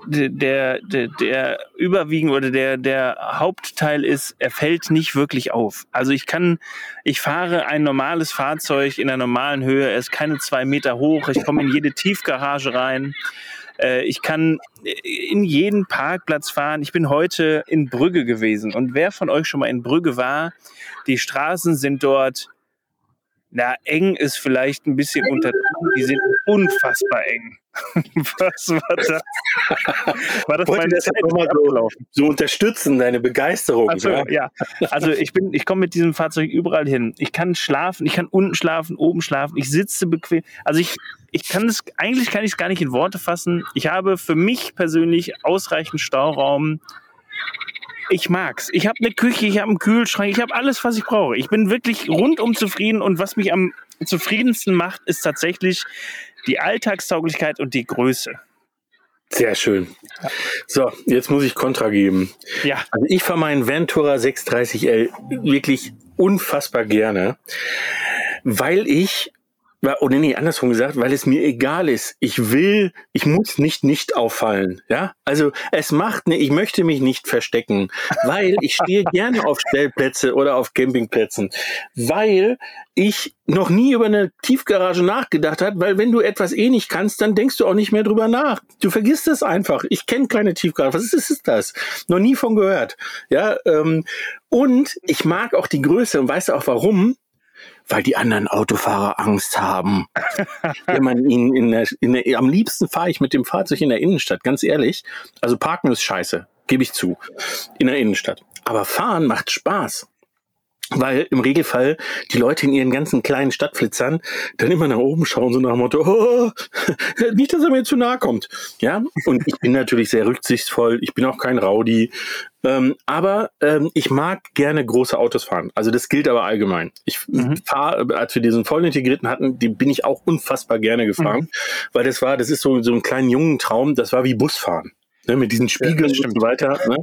der, der, der überwiegend oder der, der Hauptteil ist, er fällt nicht wirklich auf. Also ich kann, ich fahre ein normales Fahrzeug in einer normalen Höhe, er ist keine zwei Meter hoch, ich komme in jede Tiefgarage rein. Äh, Ich kann in jeden Parkplatz fahren. Ich bin heute in Brügge gewesen. Und wer von euch schon mal in Brügge war, die Straßen sind dort, na, eng ist vielleicht ein bisschen unter, die sind unfassbar eng. Was war das? War das Wollte meine das Zeit einfach mal so-? So unterstützen deine Begeisterung. Also, ja? ja. Also ich bin, ich komme mit diesem Fahrzeug überall hin. Ich kann schlafen, ich kann unten schlafen, oben schlafen, ich sitze bequem. Also ich, ich kann es, eigentlich kann ich es gar nicht in Worte fassen. Ich habe für mich persönlich ausreichend Stauraum. Ich mag's. Ich habe eine Küche, ich habe einen Kühlschrank, ich habe alles, was ich brauche. Ich bin wirklich rundum zufrieden und was mich am zufriedensten macht, ist tatsächlich die Alltagstauglichkeit und die Größe. Sehr schön. So, jetzt muss ich Kontra geben. Ja, Also ich fahre meinen Ventura 630L wirklich unfassbar gerne, weil ich, oder nee, andersrum gesagt, weil es mir egal ist. Ich will, ich muss nicht nicht auffallen. Ja, also es macht, ne, ich möchte mich nicht verstecken, weil ich stehe gerne auf Stellplätze oder auf Campingplätzen, weil ich noch nie über eine Tiefgarage nachgedacht habe, weil wenn du etwas eh nicht kannst, dann denkst du auch nicht mehr drüber nach. Du vergisst es einfach. Ich kenne keine Tiefgarage. Was ist, ist das? Noch nie von gehört. Ja, ähm, und ich mag auch die Größe und weißt du auch warum? Weil die anderen Autofahrer Angst haben. Wenn man ihnen in der, in der, am liebsten fahre ich mit dem Fahrzeug in der Innenstadt, ganz ehrlich. Also parken ist scheiße, gebe ich zu, in der Innenstadt. Aber fahren macht Spaß. Weil im Regelfall die Leute in ihren ganzen kleinen Stadtflitzern dann immer nach oben schauen, so nach dem Motto, oh, nicht, dass er mir zu nahe kommt. Ja, und ich bin natürlich sehr rücksichtsvoll, ich bin auch kein Rowdy, ähm, aber ähm, ich mag gerne große Autos fahren. Also das gilt aber allgemein. Ich Mhm. fahre, als wir diesen voll integrierten hatten, die bin ich auch unfassbar gerne gefahren, weil das war, das ist so, so ein kleinen jungen Traum, das war wie Busfahren. Ne, mit diesen Spiegeln das und so weiter ne?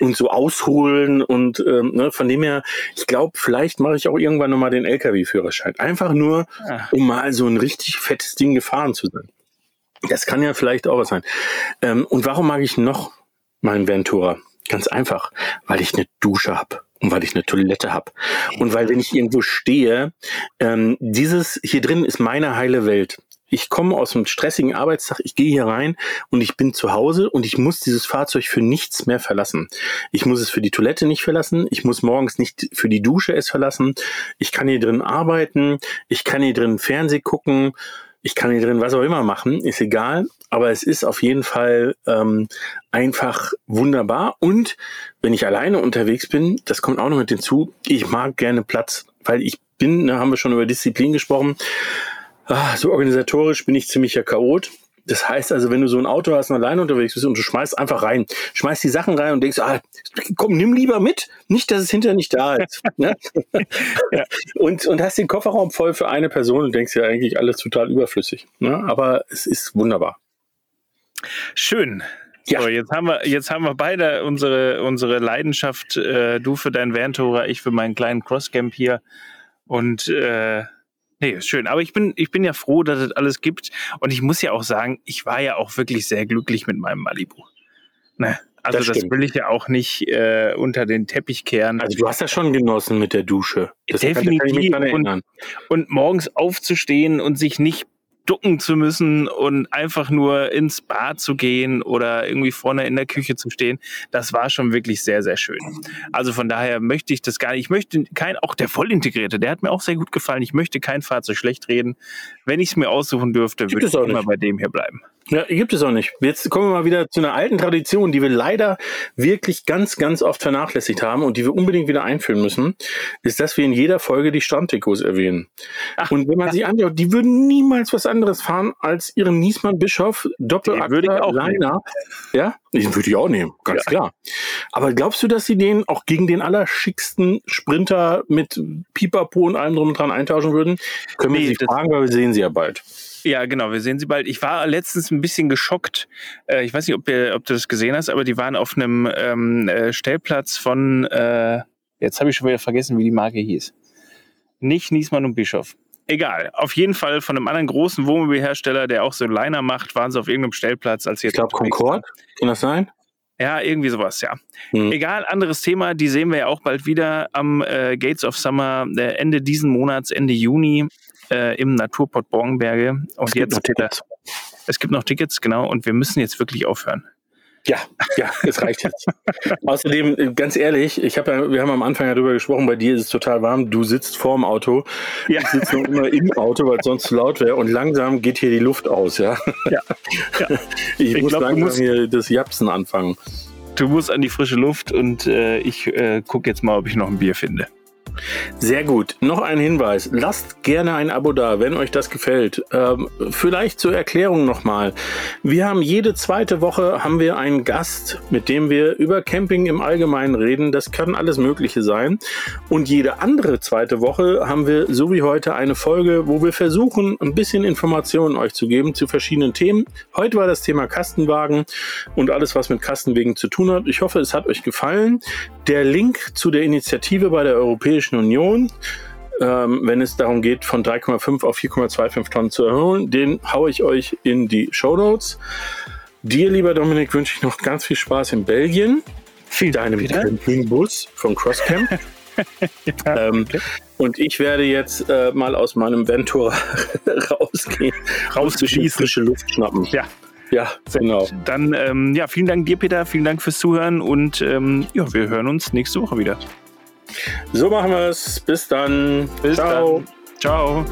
und so ausholen und ähm, ne, von dem her, ich glaube, vielleicht mache ich auch irgendwann nochmal den LKW-Führerschein. Einfach nur, Ah. um mal so ein richtig fettes Ding gefahren zu sein. Das kann ja vielleicht auch was sein. Ähm, und warum mag ich noch meinen Ventura? Ganz einfach, weil ich eine Dusche hab. und weil ich eine Toilette habe. Und weil, wenn ich irgendwo stehe, ähm, dieses hier drin ist meine heile Welt. Ich komme aus einem stressigen Arbeitstag, ich gehe hier rein und ich bin zu Hause und ich muss dieses Fahrzeug für nichts mehr verlassen. Ich muss es für die Toilette nicht verlassen, ich muss morgens nicht für die Dusche es verlassen. Ich kann hier drin arbeiten, ich kann hier drin Fernseh gucken, ich kann hier drin was auch immer machen, ist egal. Aber es ist auf jeden Fall ähm, einfach wunderbar. Und wenn ich alleine unterwegs bin, das kommt auch noch mit hinzu, ich mag gerne Platz, weil ich bin, da haben wir schon über Disziplin gesprochen, ah, so organisatorisch bin ich ziemlicher Chaot. Das heißt also, wenn du so ein Auto hast und alleine unterwegs bist und du schmeißt einfach rein, schmeißt die Sachen rein und denkst, ah, komm, nimm lieber mit, nicht, dass es hinterher nicht da ist. ne? ja. und, und hast den Kofferraum voll für eine Person und denkst ja eigentlich alles total überflüssig. Ne? Aber es ist wunderbar. Schön. Ja. So, jetzt haben wir, jetzt haben wir beide unsere, unsere Leidenschaft, äh, du für deinen Van-Tourer, ich für meinen kleinen Crosscamp hier. Und äh, Nee, schön. Aber ich bin, ich bin ja froh, dass es alles gibt. Und ich muss ja auch sagen, ich war ja auch wirklich sehr glücklich mit meinem Malibu. Ne? Also das, das, will ich ja auch nicht äh, unter den Teppich kehren. Also du hast ja schon genossen mit der Dusche. Das Definitiv. Kann, kann und, und morgens aufzustehen und sich nicht ducken zu müssen und einfach nur ins Bad zu gehen oder irgendwie vorne in der Küche zu stehen, das war schon wirklich sehr, sehr schön. Also von daher möchte ich das gar nicht. Ich möchte kein, auch der Vollintegrierte, der hat mir auch sehr gut gefallen. Ich möchte kein Fahrzeug schlecht reden. Wenn ich es mir aussuchen dürfte, würde ich immer bei dem hier bleiben. Ja, gibt es auch nicht. Jetzt kommen wir mal wieder zu einer alten Tradition, die wir leider wirklich ganz, ganz oft vernachlässigt haben und die wir unbedingt wieder einführen müssen, ist, dass wir in jeder Folge die Strandtrikots erwähnen. Ach, und wenn man sich anschaut, die würden niemals was anderes fahren als ihren Niesmann Bischof Doppelakter Liner. Ja, den würde ich auch nehmen, ganz ja. klar. Aber glaubst du, dass sie den auch gegen den allerschicksten Sprinter mit Pipapo und allem drum und dran eintauschen würden? Können nee, wir sie fragen, weil wir sehen sie ja bald. Ja, genau, wir sehen sie bald. Ich war letztens ein bisschen geschockt. Äh, ich weiß nicht, ob, ihr, ob du das gesehen hast, aber die waren auf einem ähm, äh, Stellplatz von, äh, jetzt habe ich schon wieder vergessen, wie die Marke hieß. Nicht Niesmann und Bischof. Egal. Auf jeden Fall von einem anderen großen Wohnmobilhersteller, der auch so Liner macht, waren sie auf irgendeinem Stellplatz. Als ich glaube, Concorde, kann das sein? Ja, irgendwie sowas, ja. Hm. Egal, anderes Thema, die sehen wir ja auch bald wieder am äh, Gates of Summer, äh, Ende diesen Monats, Ende Juni äh, im Naturport Borgenberge. Und es jetzt gibt noch es gibt noch Tickets, genau. Und wir müssen jetzt wirklich aufhören. Ja, ja, es reicht jetzt. Außerdem, äh, ganz ehrlich, ich habe ja, wir haben am Anfang ja darüber gesprochen, bei dir ist es total warm, du sitzt vorm Auto, ja. ich sitze nur immer im Auto, weil es sonst zu laut wäre und langsam geht hier die Luft aus, ja. ja. ja. Ich, ich, muss glaub, langsam musst, hier das Japsen anfangen. Du musst an die frische Luft und äh, ich äh, gucke jetzt mal, ob ich noch ein Bier finde. Sehr gut. Noch ein Hinweis. Lasst gerne ein Abo da, wenn euch das gefällt. Ähm, vielleicht zur Erklärung nochmal. Wir haben jede zweite Woche haben wir einen Gast, mit dem wir über Camping im Allgemeinen reden. Das kann alles Mögliche sein. Und jede andere zweite Woche haben wir, so wie heute, eine Folge, wo wir versuchen, ein bisschen Informationen euch zu geben zu verschiedenen Themen. Heute war das Thema Kastenwagen und alles, was mit Kastenwegen zu tun hat. Ich hoffe, es hat euch gefallen. Der Link zu der Initiative bei der Europäischen Europäischen Union, ähm, wenn es darum geht, von 3,5 auf 4,25 Tonnen zu erhöhen. Den haue ich euch in die Show Notes. Dir, lieber Dominik, wünsche ich noch ganz viel Spaß in Belgien. Vielen Deinem Campingbus von Crosscamp. ja, ähm, okay. Und ich werde jetzt äh, mal aus meinem Ventura rausgehen, rauszuschießen, frische Luft schnappen. Ja, ja, genau. Dann ähm, ja, vielen Dank dir, Peter. Vielen Dank fürs Zuhören und ähm, ja, wir hören uns nächste Woche wieder. So machen wir es. Bis dann. Bis Ciao. Dann. Ciao.